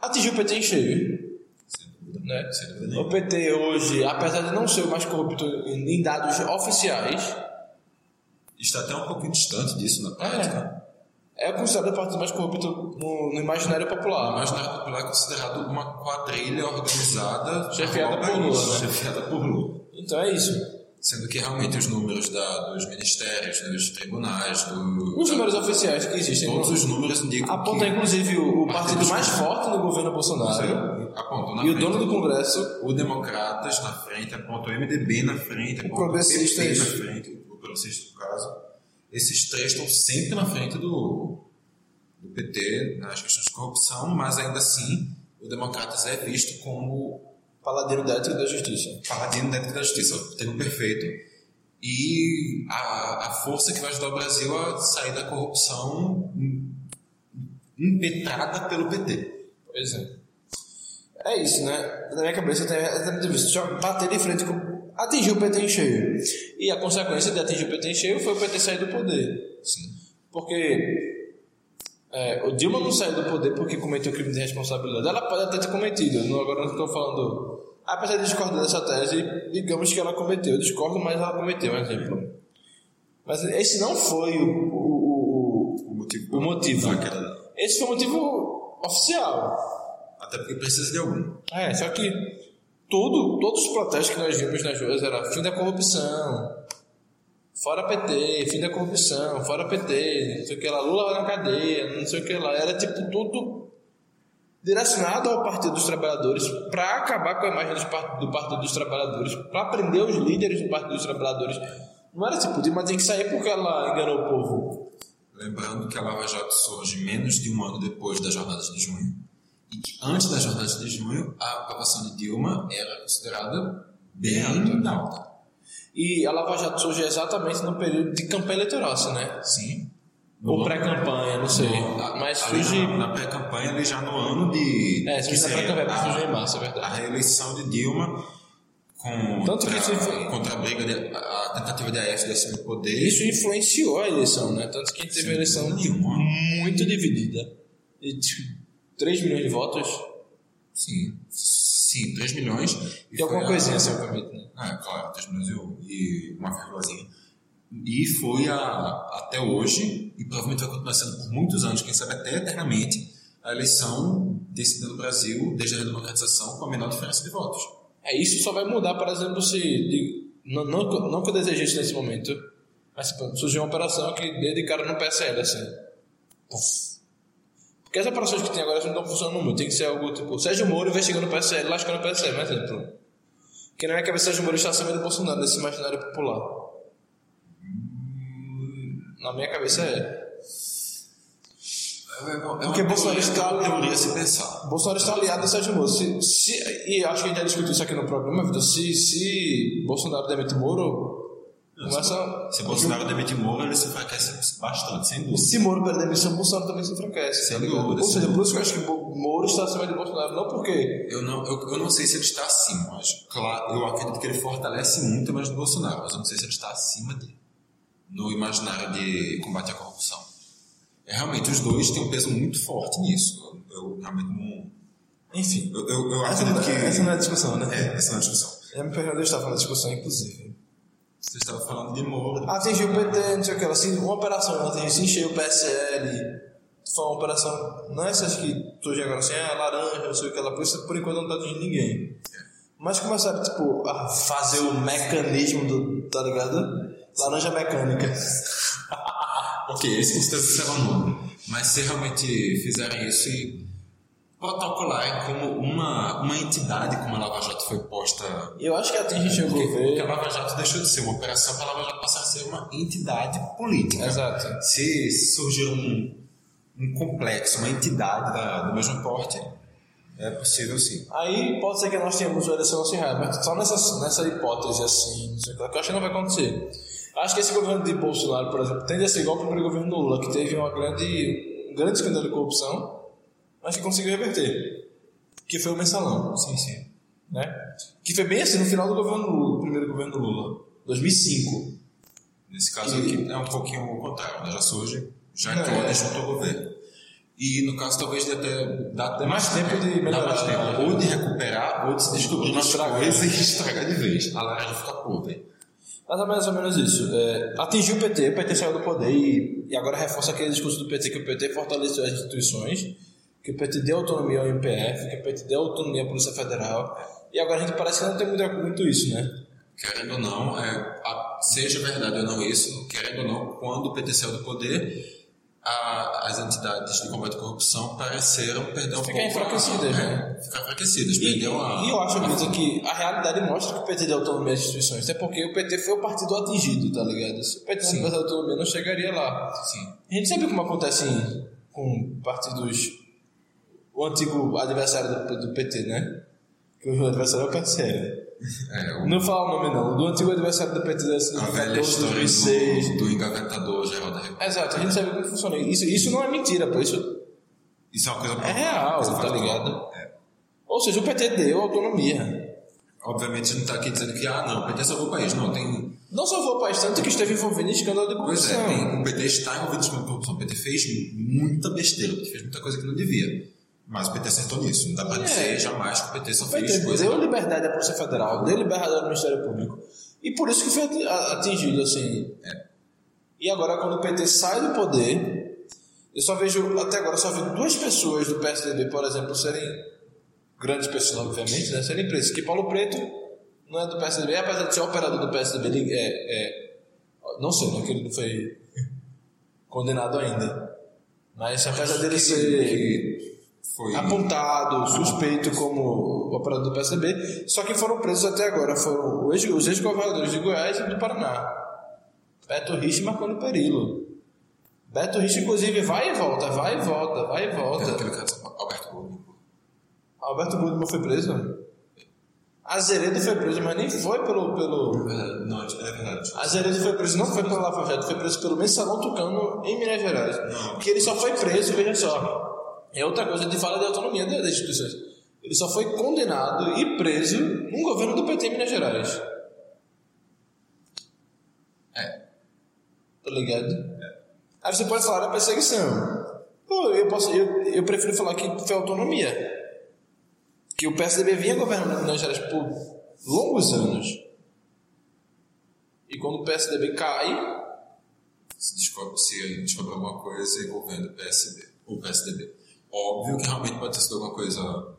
Atingiu o PT em cheio. Sem dúvida. Né? Sem dúvida nenhuma. O PT hoje, apesar de não ser o mais corrupto em dados oficiais, Está até um pouquinho distante disso na prática. é considerado o partido mais corrupto no, no imaginário popular. Imaginário Popular é considerado uma quadrilha organizada Chefiada por Lula, né? chefiada por Lula. Então é isso. Sendo que realmente os números da, dos ministérios, dos tribunais, do, Os da- números oficiais que existem todos os números indicam aponta inclusive o, o partido mais forte no governo Bolsonaro apontam na e o dono do Congresso o Democratas na frente, aponta o MDB na frente, aponta o Progressistas. PP na frente, o Progressista no caso. Esses três estão sempre na frente do, do PT nas questões de corrupção, mas ainda assim o Democratas é visto como paladino da ética e da justiça. paladino dentro da justiça, o termo perfeito, e a, a força que vai ajudar o Brasil a sair da corrupção impetrada pelo PT. Pois é. É isso, né? Na minha cabeça eu tenho exatamente visto. Bater de frente com. Atingir o PT em cheio. E a consequência de atingir o PT em cheio foi o PT sair do poder. Sim. Porque é, o Dilma não saiu do poder porque cometeu crime de responsabilidade. Ela pode até ter cometido. Não, agora não estou falando. Apesar de discordar dessa tese, digamos que ela cometeu. Eu discordo, mas ela cometeu, um exemplo. Mas esse não foi o, o, o, O motivo, o motivo. Esse foi o motivo oficial. Até porque precisa de algum. É, só que tudo, todos os protestos que nós vimos nas ruas era fim da corrupção, fora PT, fim da corrupção, fora PT, não sei o que lá, Lula vai na cadeia, não sei o que lá. Era tipo tudo direcionado ao Partido dos Trabalhadores para acabar com a imagem do Partido dos Trabalhadores, para prender os líderes do Partido dos Trabalhadores. Não era tipo, Dilma tem que sair porque ela enganou o povo. Lembrando que a Lava Jato surge menos de um ano depois das jornadas de junho. E que antes das jornadas de junho, a aprovação de Dilma era considerada bem alta. E a Lava Jato surge exatamente no período de campanha eleitoral, assim, né? Sim. Ou pré-campanha, não sei. Mas Ali surge. na, na pré-campanha, ali já no ano de. É, seria pré-campanha, a- surge em março, é A verdade. reeleição de Dilma contra, Tanto que contra a briga, de, a tentativa de Aécio de poder. Isso influenciou a eleição, né? Tanto que a gente teve Sem uma eleição nenhuma. muito dividida. E tipo, 3 milhões de votos. Sim, sim, 3 milhões. E alguma a- coisinha né? Ah, claro, 3 milhões e- e uma vírgulazinha. E foi a, até hoje, e provavelmente vai continuar sendo por muitos anos, quem sabe até eternamente, a eleição decidida no Brasil, desde a redemocratização, com a menor diferença de votos. É, isso só vai mudar, por exemplo, se. de- não, não, que- não que eu deseje isso nesse momento, mas surgiu uma operação que dê de cara no PSL, assim. Puf. Porque as operações que tem agora não estão funcionando muito. Tem que ser algo tipo. Sérgio Moro investigando o PSL, lascando o PSL, por exemplo. Porque na minha cabeça, Sérgio Moro está acima do Bolsonaro, nesse imaginário popular. Na minha cabeça é. Porque Bolsonaro está- uma teoria a se pensar. Bolsonaro está aliado a Sérgio Moro. Se, se, e acho que a gente já discutiu isso aqui no programa, Vitor. Se, se Bolsonaro demite Moro, Começa, Se Bolsonaro demitir Moro, ele se enfraquece bastante, sem dúvida. se Moro perder a demissão, Bolsonaro também se enfraquece. Sem tá dúvida, Ou seja, por isso que eu acho que Moro está acima de Bolsonaro. Não porque. Eu não, eu, eu não sei se ele está acima, mas claro, eu acredito que ele fortalece muito mais o Bolsonaro, mas eu não sei se ele está acima dele no imaginário de combate à corrupção. É, realmente, os dois têm um peso muito forte nisso. Eu, eu realmente não. Enfim, eu, eu, eu Essa, não- acredito que. essa não é a discussão, né? É, essa não é a discussão. Eu me onde eu estava falando da discussão, inclusive. Você estava falando de Moro. Atingiu o PT, não sei o que, assim, uma operação, atingiu, se encheu o PSL. Foi uma operação, não é essas que surgem agora assim, ah, laranja, não sei o que, ela, por isso por enquanto não tá atingindo ninguém. Mas começaram, tipo, a fazer o mecanismo do, tá ligado? Laranja mecânica. Ok, esse com certeza será o nome. Mas se realmente fizerem isso e protocolarem como uma, uma entidade como a Lava Jato foi posta Eu acho que atinge o Porque, porque a. Lava Jato deixou de ser uma operação para a Lava Jato passar a ser uma entidade política. Exato. Se surgir um, um complexo, uma entidade da, do mesmo porte, é possível sim. Aí pode ser que nós tenhamos uma eleição acirrada, mas só nessa, nessa hipótese assim, não sei o que, que eu acho que não vai acontecer. Acho que esse governo de Bolsonaro, por exemplo, tende a ser igual ao primeiro governo do Lula, que teve uma grande, um grande escândalo de corrupção, mas que conseguiu reverter. Que foi o mensalão. Sim, sim. Né? Que foi bem assim no final do governo Lula, do primeiro governo do Lula, 2005. Nesse caso E- aqui é um pouquinho o contrário, né? já surge, já É. entrou junto ao governo. E no caso talvez de até mais tempo de melhorar. mais tempo. Ou de recuperar, ou de se descobrir De estragar. e estragar de vez. A laranja fica podre. Mas é mais ou menos isso. É, atingiu o PT, o PT saiu do poder e, e agora reforça aquele discurso do PT que o PT fortaleceu as instituições, que o PT deu autonomia ao MPF, que o PT deu autonomia à Polícia Federal. E agora a gente parece que não tem muito, muito isso, né? Querendo ou não, é, a- seja verdade ou não isso, querendo ou não, quando o PT saiu do poder, a- as entidades de combate à corrupção pareceram perder um Ficar pouco. enfraquecidas, a, né? É, ficar enfraquecidas, E, perderam a. e eu acho, Vitor, que a realidade mostra que o PT deu autonomia às instituições, até porque o PT foi o partido atingido, tá ligado? Se o PT não tivesse autonomia, não chegaria lá. Sim. A gente sabe como acontece em- com partidos. O antigo adversário do, do PT, né? Que o adversário é o PSL. É, o- Não fala o nome, não. Do antigo adversário do PT de a velha 2014, história 2006. do, do engavetador geral da República. Exato, a gente sabe como funciona. Isso, isso não é mentira, pô. Isso Isso é uma coisa é real, coisa tá ligado? É. Ou seja, o PT deu autonomia. Obviamente não está aqui dizendo que, ah, não, o PT salvou o país. Não, tem. Não salvou o país tanto que esteve envolvido em escândalo de Pois corrupção. é, tem, o PT está envolvido com corrupção. O PT fez muita besteira, o PT fez muita coisa que não devia. Mas o PT acertou nisso. Não dá para É. dizer jamais que o PT só O fez PT coisa. deu liberdade à Polícia Federal, deu liberdade ao Ministério Público. E por isso que foi atingido, assim. E agora, quando o PT sai do poder, eu só vejo, até agora, só vi duas pessoas do PSDB, por exemplo, serem grandes pessoas, obviamente, né? serem presos. Que Paulo Preto não é do PSDB, apesar de ser operador do PSDB, ele é, é- não sei, né? Que ele não foi condenado ainda. Mas apesar dele ser foi. apontado, suspeito como operador do PSDB, só que foram presos até agora foram os ex- os ex-governadores de Goiás e do Paraná. Beto Rich e Marconi Perillo. Beto Rich, inclusive, vai e volta, vai e volta, vai e volta. aquele cara, Alberto Gomes. Alberto Budman foi preso? Azeredo foi preso, mas nem foi pelo... pelo... É, Não, é verdade. Azeredo foi preso, não foi pelo Lava Jato, foi preso pelo Mensalão Tucano em Minas Gerais. Não. Que ele só foi preso, veja só. É outra coisa de fala de autonomia das instituições. Ele só foi condenado e preso num governo do PT em Minas Gerais. É. Tá ligado? Aí você pode falar da perseguição. Pô, eu, posso, eu, eu prefiro falar que foi autonomia. Que o PSDB vinha governando Minas Gerais por longos anos. E quando o PSDB cai, Se descobre, se descobre alguma coisa envolvendo o PSD. O PSDB. Óbvio que realmente pode ter sido alguma coisa.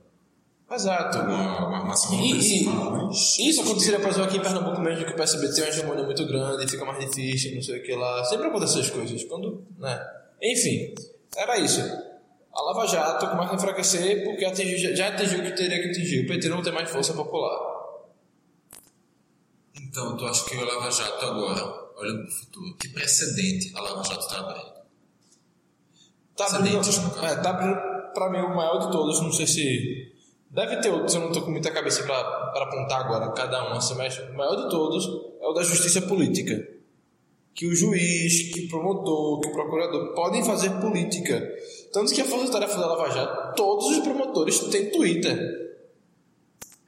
exato. Uma, uma armação E, e isso aconteceria, por exemplo, aqui em Pernambuco mesmo, que o PSB tem uma hegemonia muito grande, fica mais difícil, não sei o que lá. Sempre acontecem essas coisas. Quando, né? Enfim, era isso. A Lava Jato começa a enfraquecer porque atingiu, já atingiu o que teria que atingir. O PT não tem mais força popular. Então, tu acha que o Lava Jato agora, olhando para o futuro, que precedente a Lava Jato está abrindo? Tá abrindo, é, tá abrindo pra mim o maior de todos, não sei se Deve ter outros, eu não tô com muita cabeça pra, pra apontar agora, cada um assim, mas o maior de todos é o da justiça política. Que o juiz, que o promotor, que o procurador podem fazer política. Tanto que a Força Tarefa da Lava Jato, todos os promotores têm Twitter.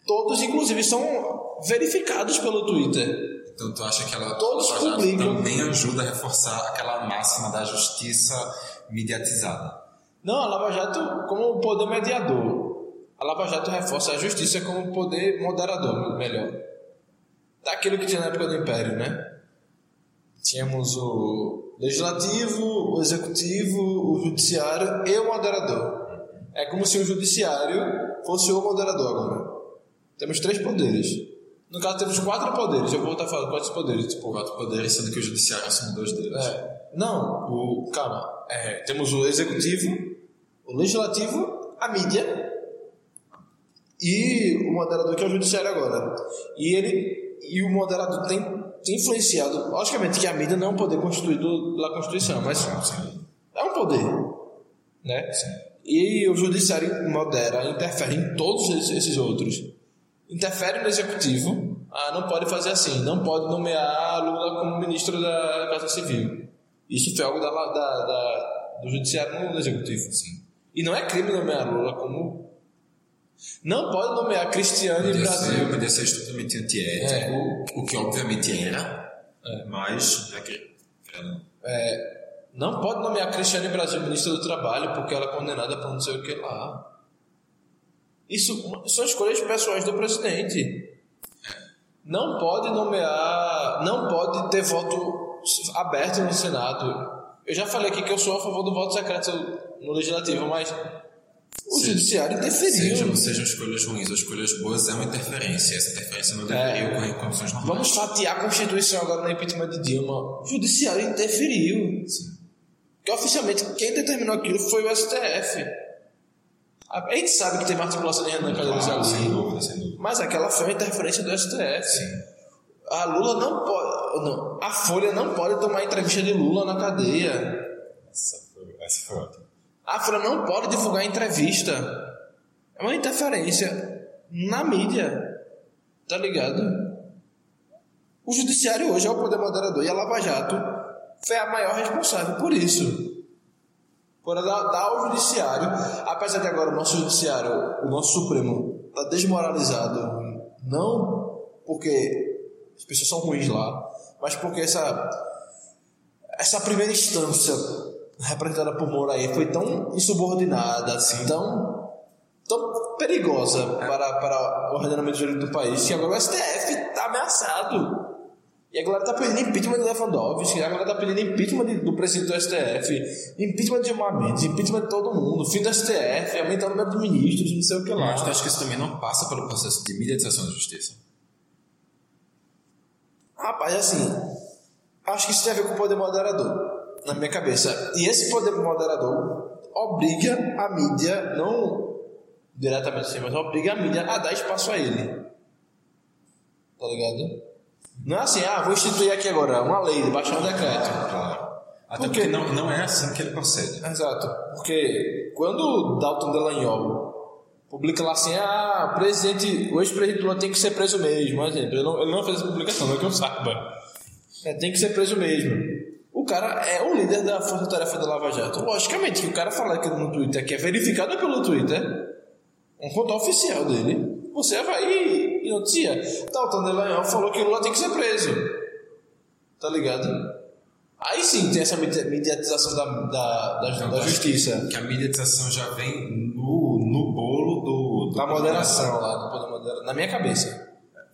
Todos, inclusive, são verificados pelo Twitter. Então tu acha que ela Todos publicam. também ajuda a reforçar aquela máxima da justiça mediatizada? Não, a Lava Jato como poder mediador. A Lava Jato reforça a justiça como poder moderador, melhor. Daquilo que tinha na época do Império, né? Tínhamos o legislativo, o executivo, o judiciário e o moderador. É como se o judiciário fosse o moderador agora. Temos três poderes. No caso, temos quatro poderes. Eu vou voltar a falar quatro poderes. Tipo, Quatro poderes, sendo que o judiciário assume dois deles. é, não, o. Calma. É, temos o executivo, o legislativo, a mídia e o moderador que é o judiciário agora. E ele. E o moderador tem, tem influenciado. Logicamente que a mídia não é um poder constituído pela Constituição, mas é um poder. Né? E o judiciário modera, interfere em todos esses, esses outros. Interfere no executivo. Ah, não pode fazer assim. Não pode nomear Lula como ministro da Casa Civil. Isso foi algo da, da- da- do judiciário no executivo. Sim. E não é crime nomear Lula como. Não pode nomear Cristiane Podia Brasil. ser estupidamente antiético, É. o que obviamente era, mas né, que- querendo- Não pode nomear Cristiane Brasil ministra do Trabalho porque ela é condenada por não sei o que lá. Isso são escolhas pessoais do presidente. Não pode nomear, não pode ter voto aberto no Senado. Eu já falei aqui que eu sou a favor do voto secreto no legislativo, mas o Sim. judiciário interferiu. sejam, sejam escolhas ruins ou escolhas boas, é uma interferência. Essa interferência não deveria ocorrer em condições normais. Vamos fatiar a Constituição agora no impeachment de Dilma. O judiciário interferiu. Porque oficialmente quem determinou aquilo foi o STF. A gente sabe que tem uma articulação de Renan Calheiros Claro, sem ali. dúvida, sem dúvida. Mas aquela foi uma interferência do STF. A Lula não pode. Não, a Folha não pode tomar entrevista de Lula na cadeia. Essa foi, essa foi ótima. A Folha não pode divulgar entrevista. É uma interferência na mídia. Tá ligado? O judiciário hoje é o poder moderador e a Lava Jato foi a maior responsável por isso. Por dar, dar ao judiciário, apesar de agora o nosso judiciário, o nosso Supremo, está desmoralizado, não porque as pessoas são ruins lá, mas porque essa, essa primeira instância representada por Moraes foi tão insubordinada, assim, tão, tão perigosa para, para o ordenamento jurídico do país, que agora o STF está ameaçado. E a galera tá pedindo impeachment de Lewandowski, a galera tá pedindo impeachment de- do presidente do STF, impeachment de Gilmar Mendes, impeachment de todo mundo, fim do STF, aumentar o número de ministros, não sei o que lá. Mas tu acha que isso também não passa pelo processo de mediatização da justiça? Rapaz, assim, acho que isso tem a ver com o poder moderador, na minha cabeça. E esse poder moderador obriga a mídia, não diretamente assim, mas obriga a mídia a dar espaço a ele. Tá ligado? Não é assim, ah, vou instituir aqui agora uma lei, baixar um decreto. Claro. Até Por quê? porque não, não é assim que ele procede. Exato. Porque quando Dalton Delagnol publica lá assim, ah, o presidente, o ex-presidente Lula tem que ser preso mesmo, exemplo. Ele não, ele não fez essa publicação, não é que eu saiba. É, tem que ser preso mesmo. O cara é o líder da Força Tarefa da Lava Jato. Logicamente que o cara falar aquilo no Twitter, que é verificado pelo Twitter, um conta oficial dele, você vai e noticia. Dalton Delagnol falou que o Lula tem que ser preso. Tá ligado? Aí sim tem essa medi- mediatização da, da, da, da justiça. Que a mediatização já vem Da moderação lá, do poder moderar. Na minha cabeça.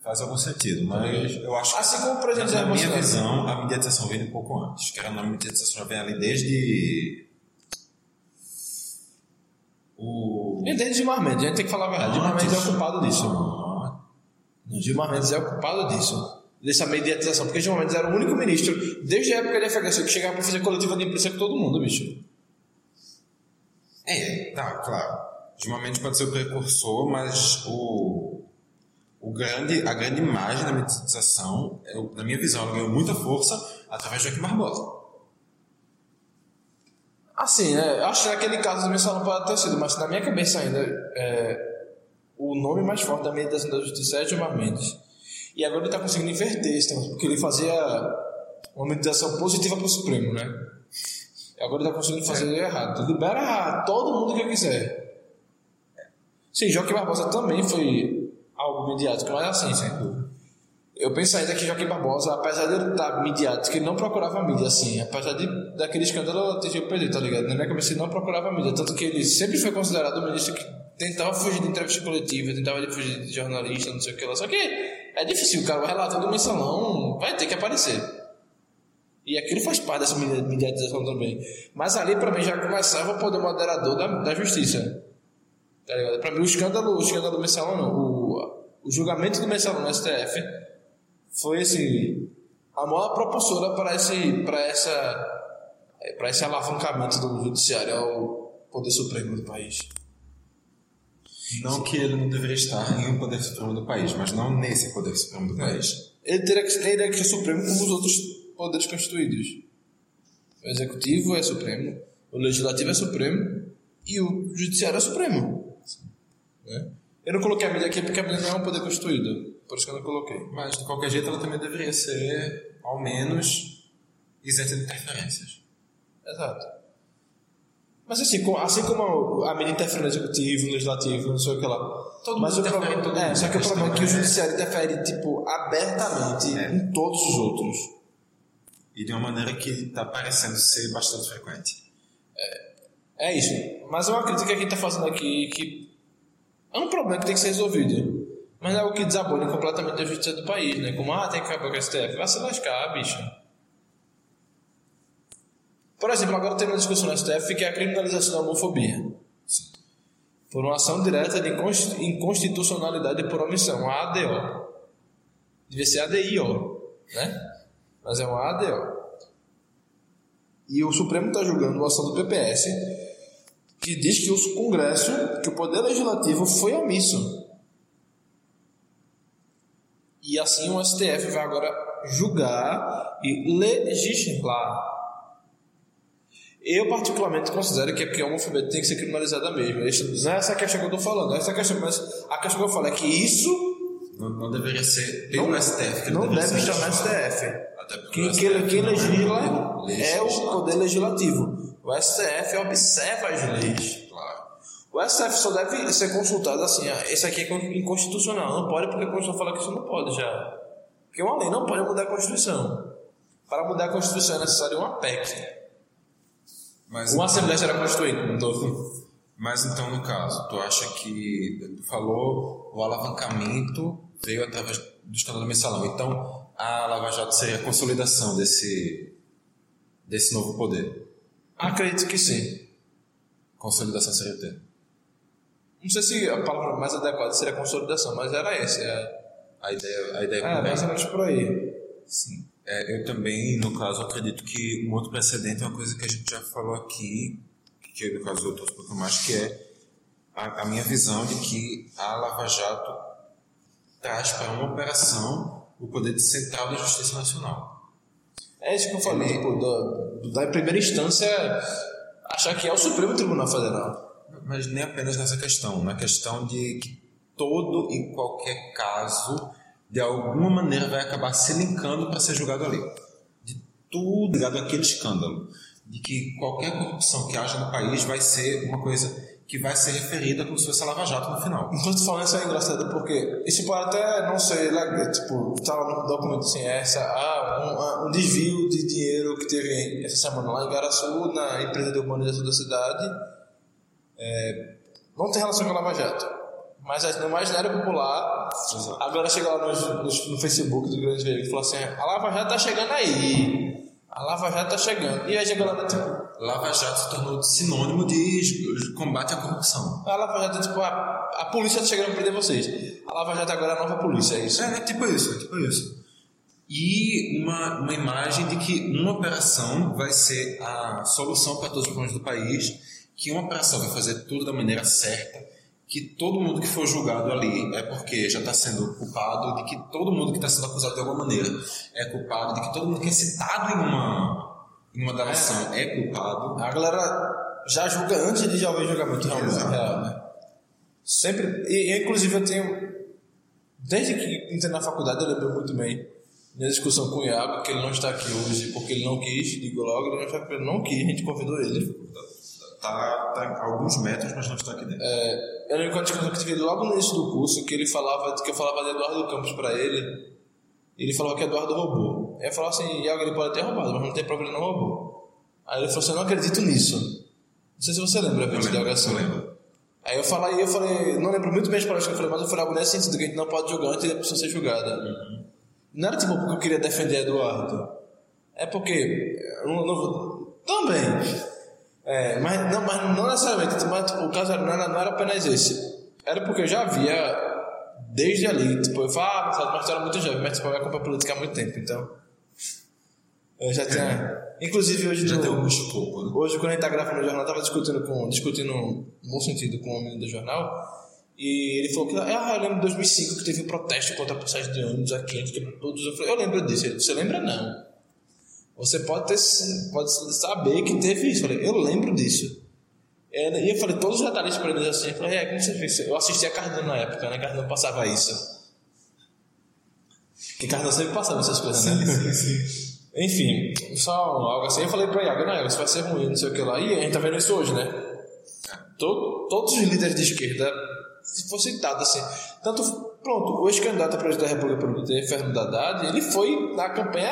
Faz algum sentido, mas eu acho que Assim como o presidente na Jair minha Bolsonaro. visão, a mediatização vem um pouco antes. Que era na mediatização já vem ali desde o E desde Gilmar Mendes, a gente tem que falar a verdade. Gilmar Mendes é ocupado disso. Ah, Gilmar Mendes é ocupado disso. Dessa mediatização. Porque Gilmar Mendes era o único ministro, desde a época da FHC, que chegava pra fazer coletiva de imprensa com todo mundo, bicho. É, tá, claro. Ultimamente pode ser o precursor, mas o, o grande, a grande imagem da mediatização, eu- na minha visão, ganhou muita força através de Joaquim Barbosa. Assim, né? Acho que naquele caso também só não pode ter sido, mas na minha cabeça ainda, é, o nome mais forte da meditação da justiça é Gilmar Mendes. E agora ele está conseguindo inverter esse negócio, porque ele fazia uma meditação positiva para o Supremo, né? E agora ele está conseguindo fazer é. errado. Libera todo mundo que quiser. Sim, Joaquim Barbosa também foi algo midiático, mas assim, dúvida. Eu penso ainda que Joaquim Barbosa, apesar de ele estar midiático, ele não procurava mídia assim. Apesar de, daquele escândalo atingir o PT, tá ligado? Na minha cabeça ele não procurava mídia. Tanto que ele sempre foi considerado um ministro que tentava fugir de entrevista coletiva, tentava fugir de jornalista, não sei o que lá. Só que é difícil, cara, o relator do mensalão vai ter que aparecer. E aquilo faz parte dessa mediatização também. Mas ali, para mim, já começava o poder moderador da, da justiça. Tá ligado? Pra mim, o escândalo, o escândalo do mensalão, não. O, o julgamento do mensalão no STF foi esse, a maior propulsora para esse, para essa, é, para esse alavancamento do judiciário ao poder supremo do país. Não que ele não deveria estar em um poder supremo do país, mas não nesse poder supremo do país. Ele teria que, teria que ser supremo como os outros poderes constituídos. O executivo é supremo, o legislativo é supremo e o judiciário é supremo. Né? Eu não coloquei a mídia aqui porque a mídia não é um poder constituído, por isso que eu não coloquei. Mas de qualquer jeito ela também deveria ser, ao menos, isenta de interferências. Exato. Mas assim, assim como a mídia interfere no executivo, no legislativo, não sei o que lá. Todo mas mundo problema, todo é, mundo. só que o problema é que o É. judiciário interfere, tipo, abertamente É. em todos os outros. E de uma maneira que está parecendo ser bastante frequente. É isso. Mas é uma crítica que a gente está fazendo aqui que é um problema que tem que ser resolvido. Mas é algo que desabone completamente a justiça do país, né? Como, ah, tem que acabar com o STF. Vai se lascar, bicho. Por exemplo, agora tem uma discussão no STF que é a criminalização da homofobia. Por uma ação direta de inconst- inconstitucionalidade por omissão, a ADO. Devia ser ADIO, né? Mas é uma ADO. E o Supremo está julgando uma ação do PPS que diz que o Congresso, que o Poder Legislativo foi omisso. E assim o STF vai agora julgar e legislar. Eu particularmente considero que a homofobia tem que ser criminalizada mesmo. Não é essa questão que eu estou falando, essa questão, mas a questão que eu falo é que isso Não, não deveria ser pelo não, STF. não deveria deve estar no. STF. Até porque Quem, quem, não legisla é é o. Poder Legislativo. O STF observa as leis. Claro. O STF só deve ser consultado assim, ah, esse aqui é inconstitucional. Não pode porque a Constituição fala que isso não pode já. Porque uma lei não pode mudar a Constituição. Para mudar a Constituição é necessário uma PEC. Mas, Uma Assembleia Geral Constituinte. Não tô... mas então, no caso, tu acha que. Tu falou o alavancamento veio através do escândalo mensalão. Então, a Lava Jato seria a consolidação desse, desse novo poder. Acredito que sim. Consolidação seria o termo. Não sei se a palavra mais adequada seria consolidação, mas era essa. É, A ideia, a ideia é mais ou menos por aí. Sim. É, eu também, no caso, acredito que um outro precedente é uma coisa que a gente já falou aqui, que no caso eu trouxe um pouco mais, que é a, a minha visão de que a Lava Jato traz para uma operação o poder de central da Justiça Nacional. É isso que eu falei, tipo, do- da primeira instância achar que é o Supremo Tribunal Federal. Mas nem apenas nessa questão, na questão de que todo e qualquer caso, de alguma maneira, vai acabar se linkando para ser julgado ali. De tudo ligado àquele escândalo. De que qualquer corrupção que haja no país vai ser uma coisa que vai ser referida como se fosse a Lava Jato no final. Enquanto tu falando isso é engraçado porque isso pode até não ser legal, tipo, tá lá no documento assim, essa, ah, um, ah, um desvio de dinheiro que teve essa semana lá em Garaçu, na empresa de urbanização da cidade, é, não tem relação com a Lava Jato. Mas no imaginário popular, Exato. agora chega lá no, no, no Facebook do Grande Veículo e fala assim, a Lava Jato tá chegando aí, a Lava Jato tá chegando. E aí chega lá, tipo, Lava Jato se tornou sinônimo de combate à corrupção. a Lava Jato é tipo, a, a polícia tá chegando pra prender vocês. A Lava Jato agora é a nova polícia, é isso. É, é tipo isso, é tipo isso. E uma, uma imagem de que uma operação vai ser a solução para todos os problemas do país, que uma operação vai fazer tudo da maneira certa, que todo mundo que for julgado ali é porque já está sendo culpado, de que todo mundo que está sendo acusado de alguma maneira é culpado, de que todo mundo que é citado em uma, em uma delação é culpado. A galera já julga antes de já ouvir julgamento realmente Exato. real, né? Sempre. E, inclusive eu tenho. Desde que entrei na faculdade eu lembro muito bem. Minha discussão com o Iago, que ele não está aqui hoje porque ele não quis, digo logo, ele não está ele não quis, a gente convidou ele. Tá, tá a alguns metros, mas não está aqui dentro. É, eu lembro que a discussão que tive logo no início do curso, que ele falava, que eu falava de Eduardo Campos para ele, ele falava que Eduardo roubou. Aí eu falava assim, Iago, ele pode ter roubado, mas não tem problema, ele não roubou. Aí ele falou assim, eu não acredito nisso. Não sei se você lembra, Eu de algo assim. eu lembro. Aí eu falei, eu falei, não lembro muito bem as palavras que eu falei, mas eu falei algo nesse sentido, que a gente não pode julgar antes da pessoa ser julgada. Não era tipo porque eu queria defender Eduardo. É porque. eu Não, não também. É, mas, não, mas não necessariamente. Mas, tipo, o caso não era, não era apenas esse. Era porque eu já via desde ali. Tipo, eu falava, ah, sabe, mas era muito jovem, mas tipo, eu acompanho política há muito tempo, então. Eu já tinha. Inclusive hoje. Já no- tem um escopo, né? Hoje, quando a gente tá gravando o jornal, eu tava discutindo, com, discutindo no bom sentido com o menino do jornal. E ele falou que, ah, eu lembro de 2005 que teve um protesto contra a passagem de ônibus aqui, quebrou todos. Eu falei, eu lembro disso. Ele, você lembra? Não. Você pode, ter, pode saber que teve isso. Eu falei, eu lembro disso. É, E eu falei, todos os detalhes pra eles assim. Eu falei, é, como você fez? Eu assisti a Cardano na época, né? Cardano passava isso. Que Cardano sempre passava essas coisas, né? Sim, sim. Enfim, só algo assim. Eu falei pra Iago, não, isso vai ser ruim, não sei o que lá. E a gente tá vendo isso hoje, né? To- todos os líderes de esquerda, se for citado assim, tanto, pronto, o ex-candidato a presidente da República pelo PT, Fernando Haddad, ele foi na campanha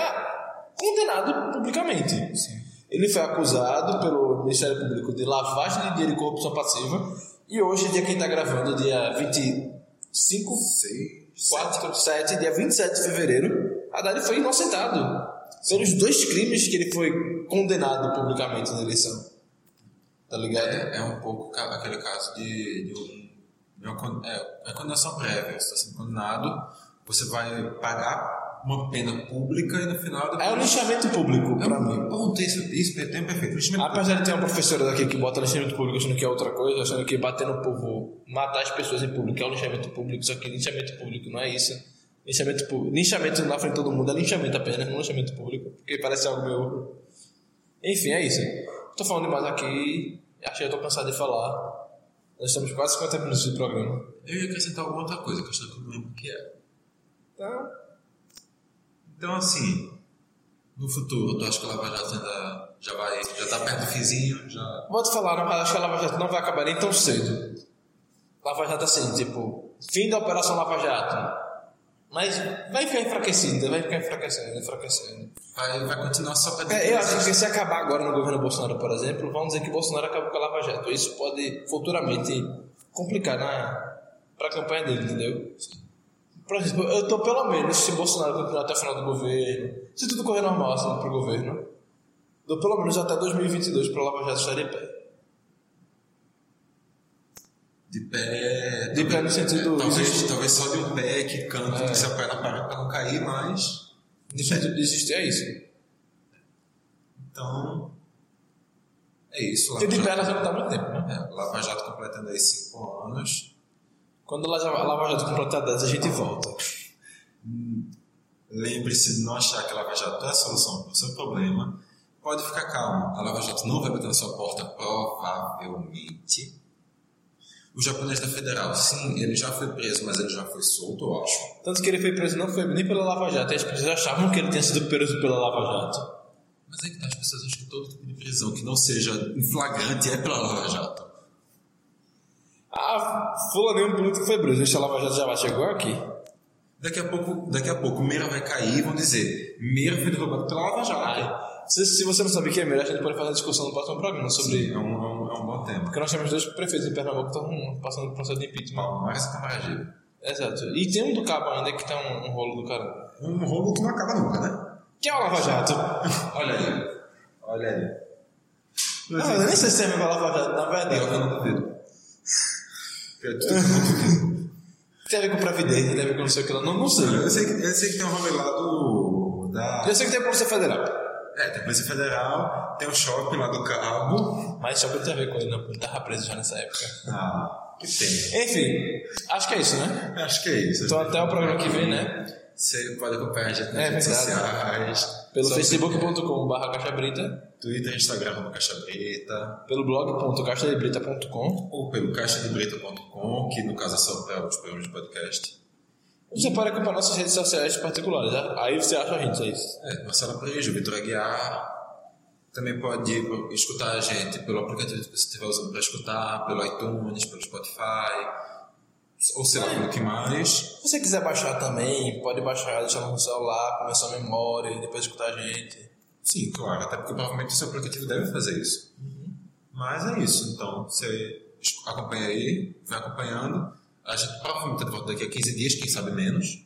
condenado publicamente. Ele foi acusado pelo Ministério Público de lavagem de dinheiro e corrupção passiva. E hoje, dia que a gente tá gravando, dia 25, 4, 7, dia 27 de fevereiro, Haddad foi inocentado pelos dois crimes que ele foi condenado publicamente na eleição. Tá ligado? É, é um pouco aquele caso de, de, um, de uma, é, uma condenação prévia. Você está sendo condenado, você vai pagar uma pena pública e no final... É o lixamento público, pra mim. Ponto, isso, isso é tempo perfeito. Lixamento Apesar de ter uma professora daqui que bota lixamento público achando que é outra coisa, achando que bater no povo, matar as pessoas em público é o lixamento público, só que lixamento público não é isso. Lixamento público. Lixamento na frente de todo mundo é lixamento apenas, não lixamento público, porque parece algo meio. Enfim, é isso. Tô falando demais aqui, acho que eu tô cansado de falar. Nós estamos quase 50 minutos de programa. Eu ia acrescentar alguma outra coisa, que eu acho que eu não lembro o que é. Então, Então, assim, no futuro, tu acha que a Lava Jato ainda já vai, já tá perto do fizinho, já... Vou te falar, não, acho que a Lava Jato não vai acabar nem tão cedo. Lava Jato assim, tipo, fim da Operação Lava Jato. Mas vai ficar enfraquecida, vai ficar enfraquecendo, enfraquecendo. Vai, vai continuar só pra... É, eu acho que se acabar agora no governo Bolsonaro, por exemplo, vamos dizer que Bolsonaro acabou com a Lava Jato. Isso pode futuramente complicar na, pra campanha dele, entendeu? Por exemplo, eu tô pelo menos, se Bolsonaro continuar até o final do governo, se tudo correr normal assim pro governo, dou pelo menos até 2022 pra Lava Jato estar de pé. De pé... De pé no sentido- É, talvez, talvez só de um pé que canta, É. que se apoia na pra não cair, mas... Deixa de desistir, é isso. Então... É isso, Porque de pé já não dá muito tempo, né? é, Lava Jato completando aí cinco anos. Quando a Lava Jato completar 10, a gente volta. Lembre-se de não achar que a Lava Jato é a solução para o seu problema. Pode ficar calmo, a Lava Jato não vai bater na sua porta, provavelmente. O japonês da Federal, sim, ele já foi preso, mas ele já foi solto, eu acho. Tanto que ele foi preso não foi nem pela Lava Jato, as pessoas achavam que ele tinha sido preso pela Lava Jato. Mas aí que tá, as pessoas acham que todo tipo de prisão que não seja flagrante é pela Lava Jato. Ah, fulaninho político foi preso, esse Lava Jato já chegou aqui. Daqui a pouco, daqui a pouco, Meira vai cair e vão dizer Meira foi derrubado pela Lava Jato. Ai, se, se você não sabe quem é melhor, a gente pode fazer uma discussão no próximo programa sobre. É um, é, um, é um bom tema. Porque nós temos dois prefeitos em Pernambuco que estão passando por processo de impeachment. Palmares e Camaragibe. Exato. E tem um do cabo ainda que tá um, um rolo do caramba. Um rolo que não acaba nunca, né? Que é o Lava Jato. Olha aí. Olha aí. Não, eu nem sei se serve pra Lava Jato, na Eu verdade. não duvido. Duvido. Tem a ver com Previdência, tem a ver com não sei o que lá. Não, não sei. Eu sei, que, eu sei que tem um rolê lá do. Da, Eu sei que tem a Polícia Federal. é, tem a Polícia Federal, tem o shopping lá do Cabo. Mas que tem a ver com ele, não. Ele tava preso já nessa época. Ah, que tem. Enfim, acho que é isso, né? Acho que é isso. Então até o programa que vem, né? Você pode acompanhar a gente nas É redes sociais. Pelo facebook.com.br Caixa Brita. Twitter, Instagram, como Caixa Brita. Pelo blog.caixadebrita.com. Ou pelo caixadebrita.com, que no caso é só para os programas de podcast. Você pode acompanhar nossas redes sociais particulares, né? Aí você acha a gente, é isso. É, Marcelo Prejo, Vitor Aguiar. Também pode escutar a gente pelo aplicativo que você estiver usando para escutar, pelo iTunes, pelo Spotify, ou sei lá, pelo que mais. Se você quiser baixar também, pode baixar, deixar no celular, começar a memória e depois escutar a gente. Sim, claro, até porque provavelmente o seu aplicativo deve fazer isso. Uhum. Mas é isso, então você acompanha aí, vai acompanhando. A gente provavelmente está de volta daqui a 15 dias, quem sabe menos.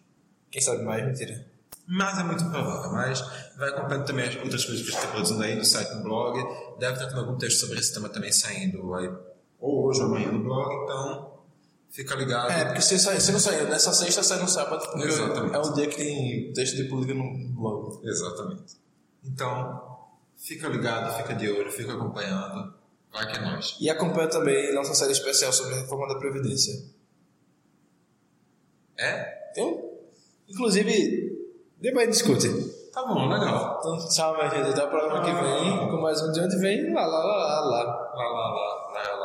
Quem sabe mais, mentira. Mas é muito provável. Mas vai acompanhando também as outras coisas que a gente está produzindo aí no site, no blog. Deve estar tendo algum texto sobre esse tema também saindo aí, ou hoje ou amanhã no blog, então fica ligado. É, porque se, sai, se não saiu nessa sexta, sai no sábado. porque Exatamente. É um dia que tem texto de política no blog. Exatamente. Então, fica ligado, fica de olho, fica acompanhando. Vai que é nóis. E acompanha também nossa série especial sobre a reforma da Previdência. É? Então, inclusive, depois discute. Tá bom, legal. Então, tchau, minha gente. Até o programa que vem. Com mais um de onde vem. Lá, lá, lá, lá, lá. Lá, lá, lá, lá,